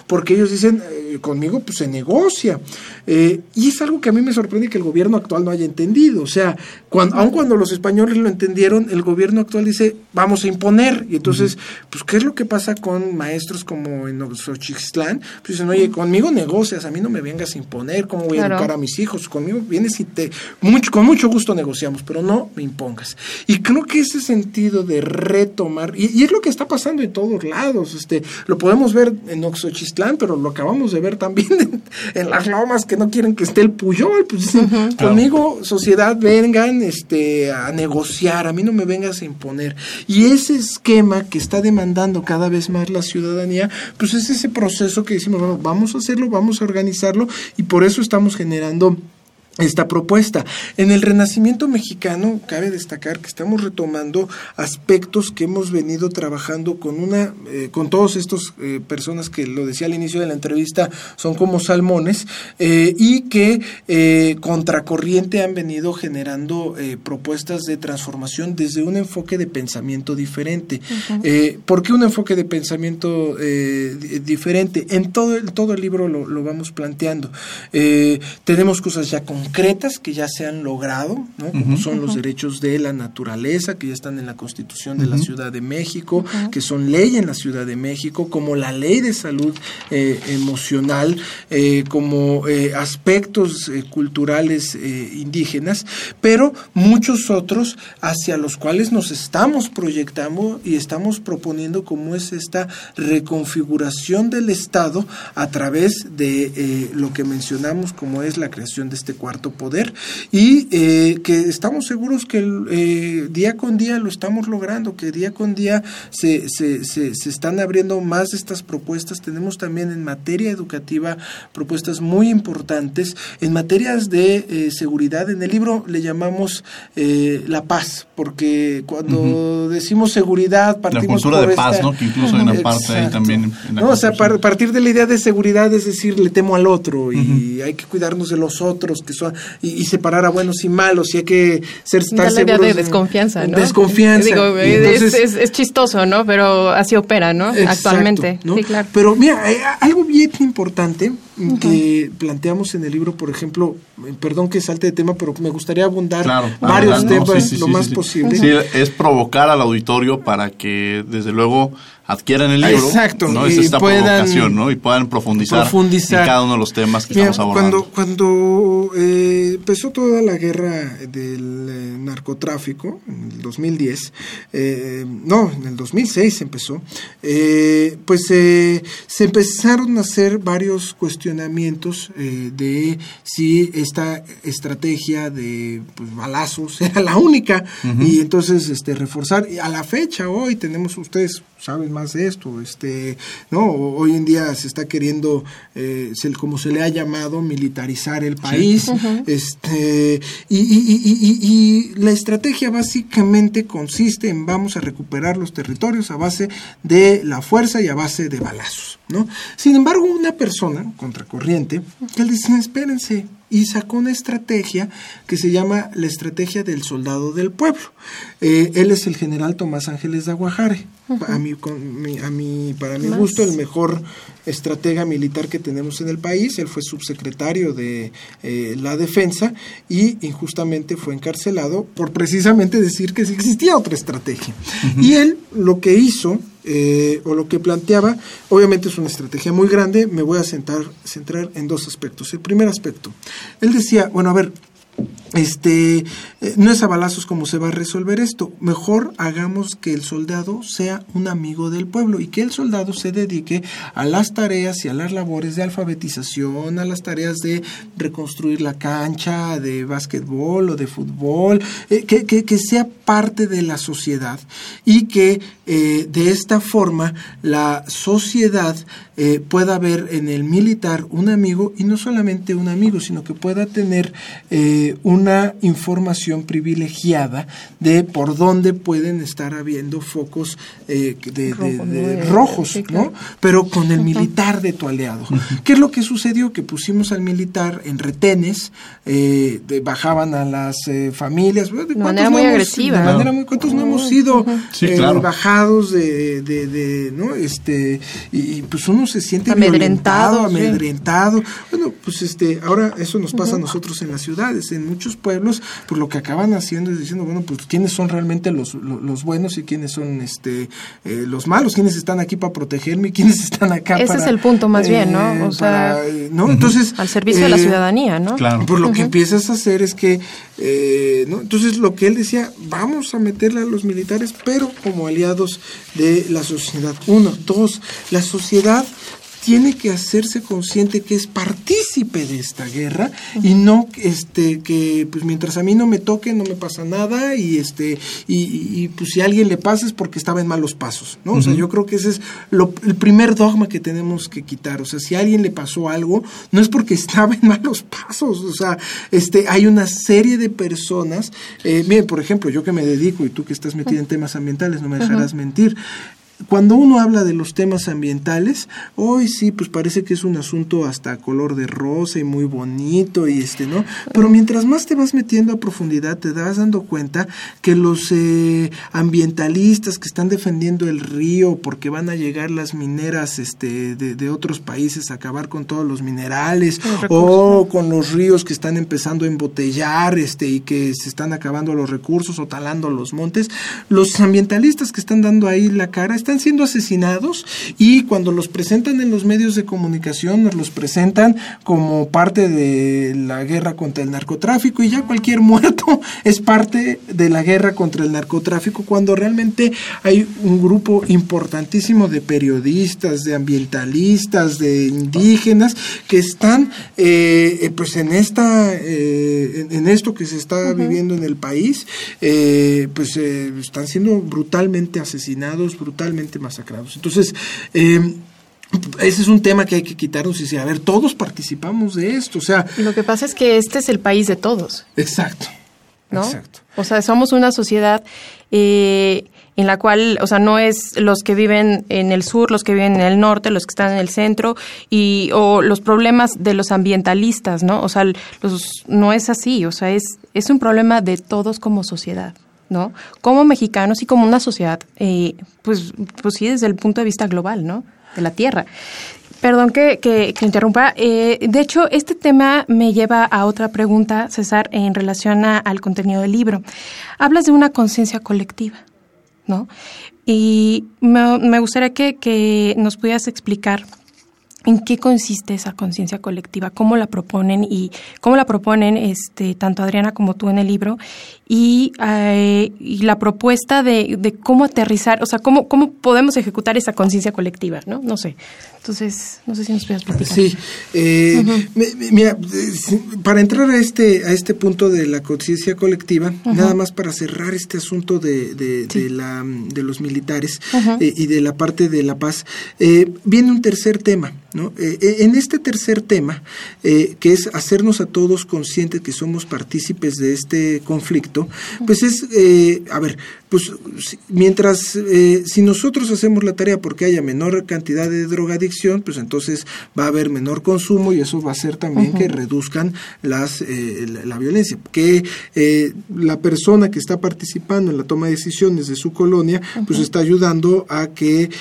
Speaker 3: porque ellos dicen, eh, conmigo pues se negocia. Eh, y es algo que a mí me sorprende que el gobierno actual no haya entendido. O sea, cuando, aun cuando los españoles lo entendieron, el gobierno actual dice, vamos a imponer. Y entonces, pues, ¿qué es lo que pasa con maestros como en Xochixtlán? Pues dicen, oye, conmigo negocias, a mí no me vengas a imponer cómo voy a educar a mis hijos. Conmigo vienes y te... Mucho, con mucho gusto negociamos, pero no me impongas. Y creo que ese sentido de retomar, y, es lo que está pasando en todos lados, este, lo podemos ver en Oxochistlán, pero lo acabamos de ver también en, las lomas que no quieren que esté el Puyol, pues dicen, conmigo, sociedad, vengan este, a negociar, a mí no me vengas a imponer. Y ese esquema que está demandando cada vez más la ciudadanía, pues es ese proceso que decimos, bueno, vamos a hacerlo, vamos a organizarlo, y por eso estamos generando esta propuesta. En el Renacimiento mexicano cabe destacar que estamos retomando aspectos que hemos venido trabajando con una, eh, con todos estos eh, personas que lo decía al inicio de la entrevista son como salmones eh, y que contracorriente han venido generando propuestas de transformación desde un enfoque de pensamiento diferente. ¿Por qué un enfoque de pensamiento diferente? En todo el, todo el libro lo, lo vamos planteando. tenemos cosas ya con concretas que ya se han logrado, ¿no? como son los derechos de la naturaleza, que ya están en la Constitución de la Ciudad de México, que son ley en la Ciudad de México, como la ley de salud eh, emocional, eh, como eh, aspectos culturales indígenas, pero muchos otros hacia los cuales nos estamos proyectando y estamos proponiendo cómo es esta reconfiguración del Estado a través de lo que mencionamos como es la creación de este cuarto poder y eh, que estamos seguros que eh, día con día lo estamos logrando, que día con día se, se, se, están abriendo más estas propuestas. Tenemos también en materia educativa propuestas muy importantes. En materias de eh, seguridad, en el libro le llamamos la paz, porque cuando decimos seguridad partimos
Speaker 1: la cultura de paz, ¿no? Que incluso hay una parte ahí también.
Speaker 3: no, o sea, partir de la idea de seguridad es decir, le temo al otro y hay que cuidarnos de los otros que son y, separar a buenos y malos y hay que ser estar
Speaker 2: la idea de desconfianza, ¿no?
Speaker 3: Desconfianza. Digo,
Speaker 2: es, chistoso, ¿no? Pero así opera, ¿no? Actualmente. Sí, claro.
Speaker 3: Pero mira, algo bien importante que planteamos en el libro, por ejemplo, perdón que salte de tema, pero me gustaría abundar varios temas lo más posible.
Speaker 1: Sí, es provocar al auditorio para que, desde luego, adquieran el libro.
Speaker 3: Exacto.
Speaker 1: ¿no? Es esta provocación, ¿no? Y puedan profundizar, en cada uno de los temas que estamos abordando.
Speaker 3: Cuando, cuando eh, empezó toda la guerra del eh, narcotráfico, en el 2010, eh, no, en el 2006 empezó, pues se empezaron a hacer varios cuestionamientos de si esta estrategia de pues, balazos era la única y entonces este reforzar. Y a la fecha, hoy tenemos, ustedes saben más de esto. Este, no, hoy en día se está queriendo, eh, como se le ha llamado, militarizar el país. Este, y, y, la estrategia básicamente consiste en vamos a recuperar los territorios a base de la fuerza y a base de balazos. ¿no? Sin embargo, una persona contracorriente, él dice, espérense, y sacó una estrategia que se llama la estrategia del soldado del pueblo. Eh, él es el general Tomás Ángeles de Aguajare, a mí, a mi, para mi gusto el mejor estratega militar que tenemos en el país. Él fue subsecretario de eh, la defensa y injustamente fue encarcelado por precisamente decir que sí existía otra estrategia. Y él lo que hizo eh, o lo que planteaba, obviamente es una estrategia muy grande, me voy a centrar en dos aspectos. El primer aspecto, él decía, bueno, a ver, este, eh, no es a balazos como se va a resolver esto. Mejor hagamos que el soldado sea un amigo del pueblo y que el soldado se dedique a las tareas y a las labores de alfabetización, a las tareas de reconstruir la cancha de básquetbol o de fútbol, eh, que, que, sea parte de la sociedad y que eh, de esta forma la sociedad eh, pueda ver en el militar un amigo y no solamente un amigo, sino que pueda tener eh, una información privilegiada de por dónde pueden estar habiendo focos eh, de, rojos, ¿no? Pero con el militar de tu aliado. ¿Qué es lo que sucedió? Que pusimos al militar en retenes, bajaban a las familias.
Speaker 2: De manera muy agresiva.
Speaker 3: De manera muy, ¿Cuántos no hemos sido bajados de, ¿no? Este, y, pues uno se siente amedrentado, amedrentado. Bueno, pues este, ahora eso nos pasa a nosotros en las ciudades, en muchos pueblos, pues lo que acaban haciendo es diciendo, bueno, pues quiénes son realmente los, los, buenos y quiénes son este eh, los malos, quiénes están aquí para protegerme y quiénes están acá
Speaker 2: Ese es el punto más bien, ¿no?
Speaker 3: Eh, o sea, ¿no? Entonces,
Speaker 2: al servicio de la eh, ciudadanía, ¿no?
Speaker 3: Claro. Por lo que empiezas a hacer es que, ¿no? Entonces lo que él decía, vamos a meterle a los militares, pero como aliados de la sociedad. Uno, dos, la sociedad tiene que hacerse consciente que es partícipe de esta guerra y no este que pues mientras a mí no me toque no me pasa nada y este y, pues si a alguien le pasa es porque estaba en malos pasos no o sea yo creo que ese es lo, el primer dogma que tenemos que quitar. O sea si a alguien le pasó algo no es porque estaba en malos pasos. O sea este hay una serie de personas eh, miren por ejemplo yo que me dedico y tú que estás metida en temas ambientales no me dejarás mentir cuando uno habla de los temas ambientales, hoy sí, pues parece que es un asunto hasta color de rosa y muy bonito y este, ¿no? Pero mientras más te vas metiendo a profundidad, te das dando cuenta que los eh, ambientalistas que están defendiendo el río porque van a llegar las mineras este, de, de otros países a acabar con todos los minerales o con los ríos que están empezando a embotellar este, y que se están acabando los recursos o talando los montes, los ambientalistas que están dando ahí la cara están siendo asesinados y cuando los presentan en los medios de comunicación nos los presentan como parte de la guerra contra el narcotráfico y ya cualquier muerto es parte de la guerra contra el narcotráfico cuando realmente hay un grupo importantísimo de periodistas, de ambientalistas, de indígenas que están eh, eh, pues en esta eh, en, esto que se está viviendo en el país pues están siendo brutalmente asesinados, brutalmente masacrados. Entonces, eh, ese es un tema que hay que quitarnos y decir, a ver, todos participamos de esto, o sea...
Speaker 2: Lo que pasa es que este es el país de todos.
Speaker 3: Exacto.
Speaker 2: ¿no? Exacto. O sea, somos una sociedad eh, en la cual, o sea, no es los que viven en el sur, los que viven en el norte, los que están en el centro, y, o los problemas de los ambientalistas, ¿no? O sea, los, no es así, o sea, es, es un problema de todos como sociedad. ¿No? Como mexicanos y como una sociedad, eh, pues, pues sí, desde el punto de vista global, ¿no? De la Tierra. Perdón que, que, interrumpa. Eh, de hecho, este tema me lleva a otra pregunta, César, en relación al contenido del libro. Hablas de una conciencia colectiva, ¿no? Y me, me gustaría que, que nos pudieras explicar en qué consiste esa conciencia colectiva, cómo la proponen y cómo la proponen este tanto Adriana como tú en el libro y, eh, la propuesta de, de, cómo aterrizar, o sea, cómo, cómo podemos ejecutar esa conciencia colectiva, ¿no? No sé. Entonces, no sé si nos puedes platicar.
Speaker 3: Sí. Eh, mira, para entrar a este, a este punto de la conciencia colectiva, nada más para cerrar este asunto de, de, la, de los militares eh, y de la parte de la paz, viene un tercer tema eh, eh, en este tercer tema, eh, que es hacernos a todos conscientes que somos partícipes de este conflicto, pues es, a ver, pues mientras, si nosotros hacemos la tarea porque haya menor cantidad de drogadicción, pues entonces va a haber menor consumo y eso va a hacer también que reduzcan las, la, violencia. Que la persona que está participando en la toma de decisiones de su colonia, pues está ayudando a que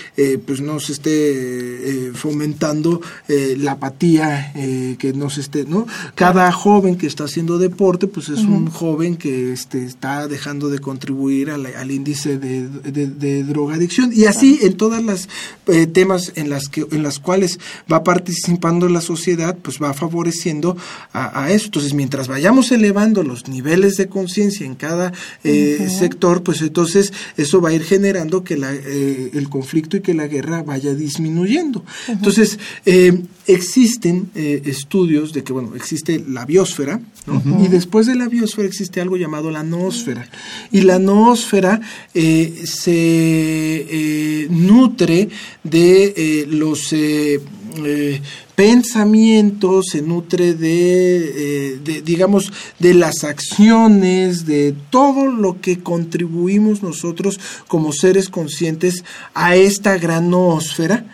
Speaker 3: pues no se esté fomentando eh, la apatía eh, que nos esté, ¿no? Cada joven que está haciendo deporte, pues es un joven que este, está dejando de contribuir a, al índice de, de, drogadicción. Y así en todas las eh, temas en las que en las cuales va participando la sociedad pues va favoreciendo a, eso. Entonces mientras vayamos elevando los niveles de conciencia en cada eh, sector pues entonces eso va a ir generando que la, eh, el conflicto y que la guerra vaya disminuyendo. Entonces existen estudios de que bueno existe la biosfera y después de la biosfera existe algo llamado la noósfera y la noósfera eh, se eh, nutre de eh, los pensamientos, se nutre de, digamos, de las acciones, de todo lo que contribuimos nosotros como seres conscientes a esta gran noósfera,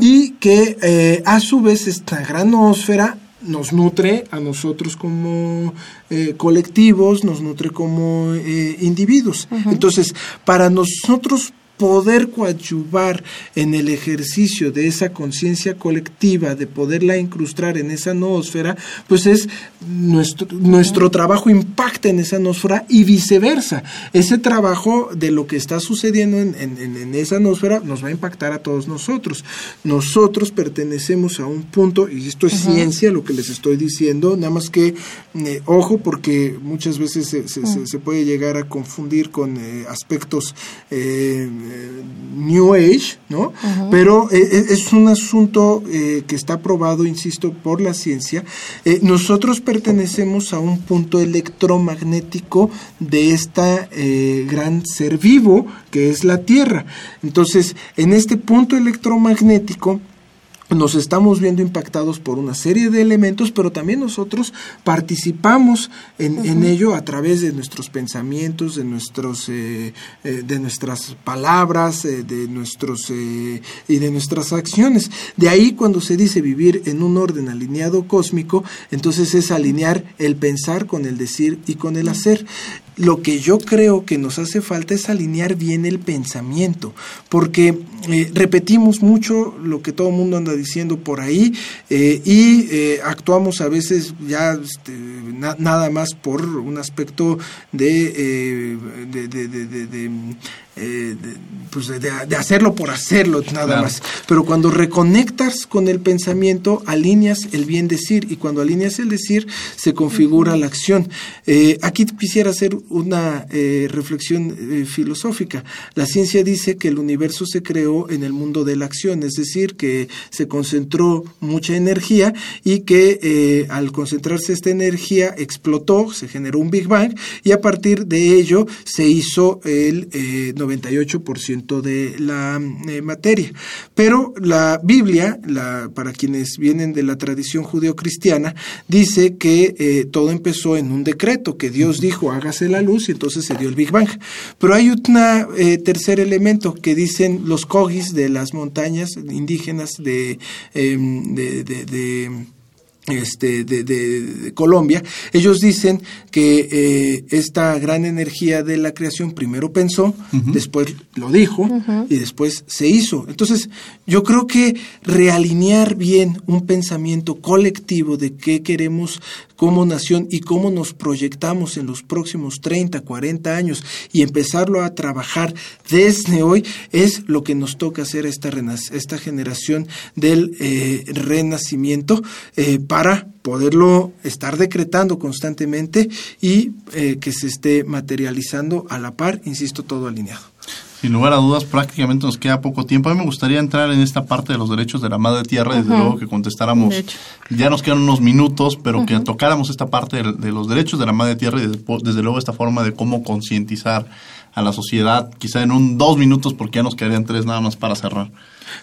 Speaker 3: Y que a su vez esta gran noósfera nos nutre a nosotros como eh, colectivos, nos nutre como eh, individuos. Entonces, para nosotros poder coadyuvar en el ejercicio de esa conciencia colectiva, de poderla incrustar en esa noósfera, pues es nuestro, nuestro trabajo impacta en esa noósfera y viceversa. Ese trabajo de lo que está sucediendo en, en, esa noósfera nos va a impactar a todos nosotros. Nosotros pertenecemos a un punto, y esto es ciencia lo que les estoy diciendo, nada más que, eh, ojo, porque muchas veces se, se, puede llegar a confundir con eh, aspectos eh, New Age, ¿no? Pero eh, eh, es un asunto eh, que está probado, insisto, por la ciencia. nosotros pertenecemos a un punto electromagnético de esta gran ser vivo que es la Tierra. Entonces, en este punto electromagnético, nos estamos viendo impactados por una serie de elementos, pero también nosotros participamos en, ello a través de nuestros pensamientos, de nuestros, eh, eh, de nuestras palabras, eh, de nuestros y de nuestras acciones. De ahí cuando se dice vivir en un orden alineado cósmico, entonces es alinear el pensar con el decir y con el hacer. Lo que yo creo que nos hace falta es alinear bien el pensamiento, porque eh, repetimos mucho lo que todo el mundo anda diciendo por ahí eh, y eh, actuamos a veces ya este, nada más por un aspecto de, de eh, de, pues de, hacerlo por hacerlo nada más. Pero cuando reconectas con el pensamiento, alineas el bien decir y cuando alineas el decir, se configura la acción. Eh, aquí quisiera hacer una eh, reflexión filosófica. La ciencia dice que el universo se creó en el mundo de la acción, es decir, que se concentró mucha energía y que al concentrarse esta energía explotó, se generó un Big Bang y a partir de ello se hizo el 98% de la eh, materia. Pero la Biblia, la, para quienes vienen de la tradición judeocristiana, dice que eh, todo empezó en un decreto, que Dios dijo hágase la luz y entonces se dio el Big Bang. Pero hay un eh, tercer elemento que dicen los cogis de las montañas indígenas de, em, de este, de, de, Colombia, ellos dicen que eh, esta gran energía de la creación primero pensó, después lo dijo y después se hizo. Entonces, yo creo que realinear bien un pensamiento colectivo de qué queremos como nación y cómo nos proyectamos en los próximos 30, 40 años y empezarlo a trabajar desde hoy es lo que nos toca hacer esta, esta generación del eh, renacimiento eh, para poderlo estar decretando constantemente y eh, que se esté materializando a la par, insisto, todo alineado.
Speaker 1: Sin lugar a dudas, prácticamente nos queda poco tiempo. A mí me gustaría entrar en esta parte de los derechos de la madre tierra, desde luego que contestáramos, ya nos quedan unos minutos, pero que tocáramos esta parte de, los derechos de la madre tierra y desde luego esta forma de cómo concientizar a la sociedad, quizá en un dos minutos, porque ya nos quedarían tres nada más para cerrar.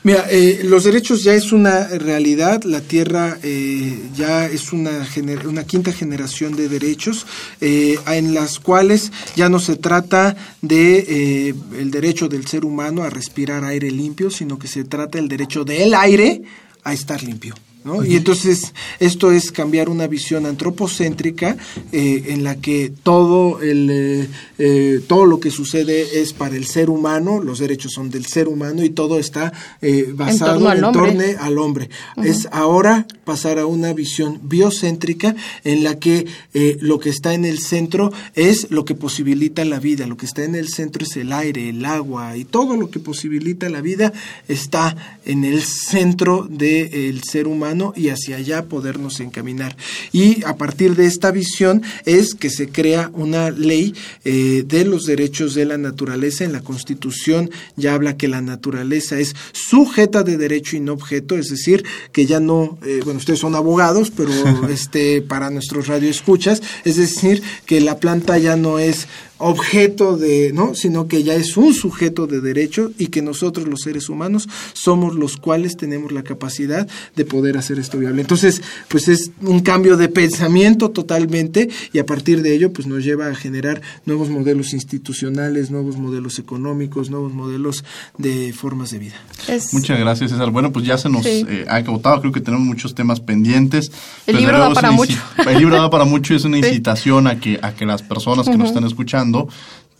Speaker 3: Mira, eh, los derechos ya es una realidad, la tierra eh, ya es una, una quinta generación de derechos eh, en las cuales ya no se trata de el derecho del ser humano a respirar aire limpio, sino que se trata del derecho del aire a estar limpio. ¿No? Y entonces esto es cambiar una visión antropocéntrica eh, en la que todo el eh, eh, todo lo que sucede es para el ser humano, los derechos son del ser humano y todo está eh, basado
Speaker 2: torno al
Speaker 3: en
Speaker 2: hombre.
Speaker 3: torno al hombre. Es ahora pasar a una visión biocéntrica en la que eh, lo que está en el centro es lo que posibilita la vida, lo que está en el centro es el aire, el agua y todo lo que posibilita la vida está en el centro del ser humano y hacia allá podernos encaminar. Y a partir de esta visión es que se crea una ley eh, de los derechos de la naturaleza. En la Constitución ya habla que la naturaleza es sujeta de derecho y no objeto, es decir, que ya no, eh, bueno, ustedes son abogados, pero este para nuestros radioescuchas, es decir, que la planta ya no es objeto de, ¿no? sino que ya es un sujeto de derecho y que nosotros los seres humanos somos los cuales tenemos la capacidad de poder hacer esto viable. Entonces, pues es un cambio de pensamiento totalmente y a partir de ello pues nos lleva a generar nuevos modelos institucionales, nuevos modelos económicos, nuevos modelos de formas de vida.
Speaker 2: Es-
Speaker 1: Muchas gracias, César. Bueno, pues ya se nos
Speaker 2: Sí.
Speaker 1: eh, ha agotado. Creo que tenemos muchos temas pendientes.
Speaker 2: El
Speaker 1: Pero
Speaker 2: libro da para mucho.
Speaker 1: El libro da para mucho y es una
Speaker 2: Sí.
Speaker 1: incitación a que, a que las personas que nos están escuchando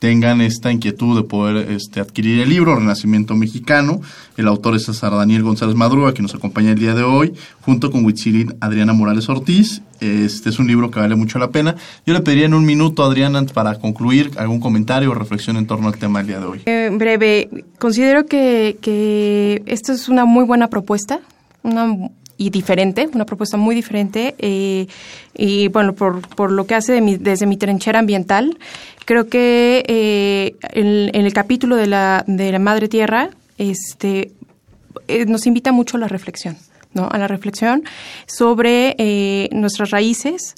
Speaker 1: tengan esta inquietud de poder este, adquirir el libro Renacimiento Mexicano. El autor es César Daniel González Madruga, que nos acompaña el día de hoy, junto con Huitzilin Adriana Morales Ortiz. Este es un libro que vale mucho la pena. Yo le pediría en un minuto, Adriana, para concluir, algún comentario o reflexión en torno al tema del día de hoy.
Speaker 2: Eh, breve, considero que, que es una muy buena propuesta, y diferente, una propuesta muy diferente. eh, y bueno, por, por lo que hace de mi- desde mi trinchera ambiental, creo que eh, en, el capítulo de la, de la Madre Tierra, este, eh, nos invita mucho a la reflexión, ¿no? A la reflexión sobre nuestras raíces,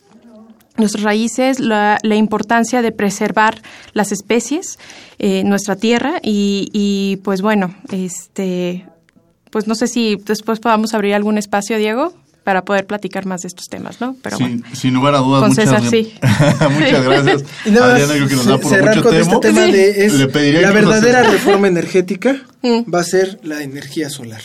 Speaker 2: nuestras raíces, la, la importancia de preservar las especies, nuestra tierra y, y, pues bueno, este, pues no sé si después podamos abrir algún espacio, Diego, para poder platicar más de estos temas, ¿no? Pero
Speaker 1: sin,
Speaker 2: bueno.
Speaker 1: sin lugar a dudas,
Speaker 2: Con
Speaker 1: muchas,
Speaker 2: César, sí.
Speaker 1: muchas gracias.
Speaker 3: Y nada más
Speaker 1: Adriana, creo que nos da por
Speaker 3: cerrar
Speaker 1: mucho
Speaker 3: con este
Speaker 1: tema.
Speaker 3: tema de es
Speaker 1: Le pediría
Speaker 3: la verdadera reforma energética
Speaker 2: Mm.
Speaker 3: va a ser la energía solar.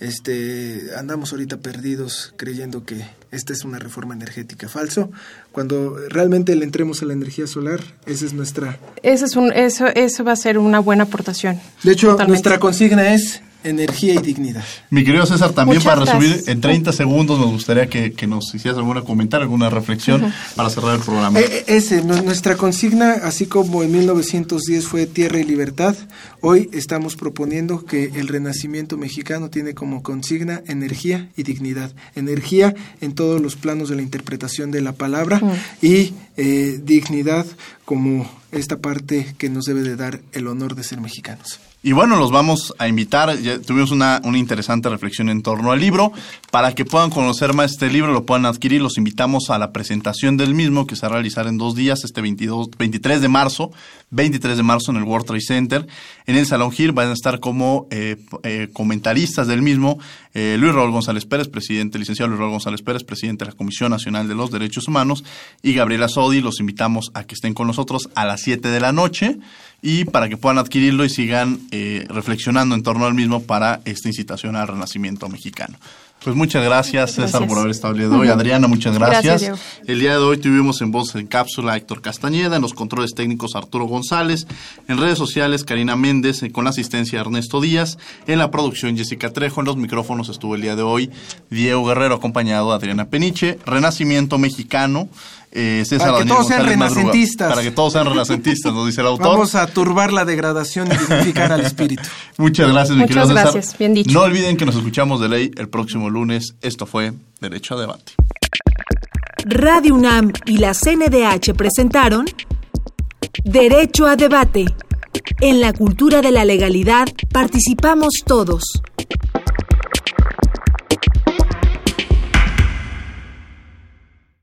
Speaker 3: Este, andamos ahorita perdidos creyendo que esta es una reforma energética falso. Cuando realmente le entremos a la energía solar, esa es nuestra.
Speaker 2: Ese es un, eso, eso va a ser una buena aportación.
Speaker 3: De hecho,
Speaker 2: Totalmente.
Speaker 3: nuestra consigna es energía y dignidad.
Speaker 1: Mi querido César, también
Speaker 2: Muchas
Speaker 1: para resumir
Speaker 2: gracias.
Speaker 1: en 30 segundos nos gustaría que, que nos hicieras alguna comentario, alguna reflexión para cerrar el programa.
Speaker 3: Eh, ese, nu- nuestra consigna, así como en 1910 fue tierra y libertad, hoy estamos proponiendo que el renacimiento mexicano tiene como consigna energía y dignidad. Energía en todos los planos de la interpretación de la palabra y eh, dignidad como esta parte que nos debe de dar el honor de ser mexicanos.
Speaker 1: Y bueno, los vamos a invitar, ya tuvimos una, una interesante reflexión en torno al libro, para que puedan conocer más este libro, lo puedan adquirir, los invitamos a la presentación del mismo que se va a realizar en dos días, este 22, 23 de marzo, 23 de marzo en el World Trade Center, en el Salón Gil van a estar como eh, eh, comentaristas del mismo eh, Luis Raúl González Pérez, presidente, licenciado Luis Raúl González Pérez, presidente de la Comisión Nacional de los Derechos Humanos, y Gabriela Sodi, los invitamos a que estén con nosotros a las 7 de la noche y para que puedan adquirirlo y sigan eh, reflexionando en torno al mismo para esta incitación al renacimiento mexicano. Pues muchas gracias, César,
Speaker 2: Gracias.
Speaker 1: por haber estado el día de hoy. Adriana, muchas gracias.
Speaker 2: Gracias,
Speaker 1: el día de hoy tuvimos en voz en cápsula a Héctor Castañeda, en los controles técnicos Arturo González, en redes sociales Karina Méndez, eh, con la asistencia de Ernesto Díaz, en la producción Jessica Trejo, en los micrófonos estuvo el día de hoy Diego Guerrero, acompañado de Adriana Peniche, Renacimiento Mexicano. Eh, César
Speaker 3: Para que
Speaker 1: Daniel
Speaker 3: todos sean
Speaker 1: Madruga.
Speaker 3: renacentistas.
Speaker 1: Para que todos sean renacentistas, nos dice el autor.
Speaker 3: Vamos a turbar la degradación y dignificar al espíritu.
Speaker 1: Muchas gracias, mi
Speaker 2: Muchas
Speaker 1: querido César.
Speaker 2: gracias, bien dicho.
Speaker 1: No olviden que nos escuchamos de ley el próximo lunes. Esto fue Derecho a Debate.
Speaker 5: Radio UNAM y la CNDH presentaron Derecho a Debate. En la cultura de la legalidad participamos todos.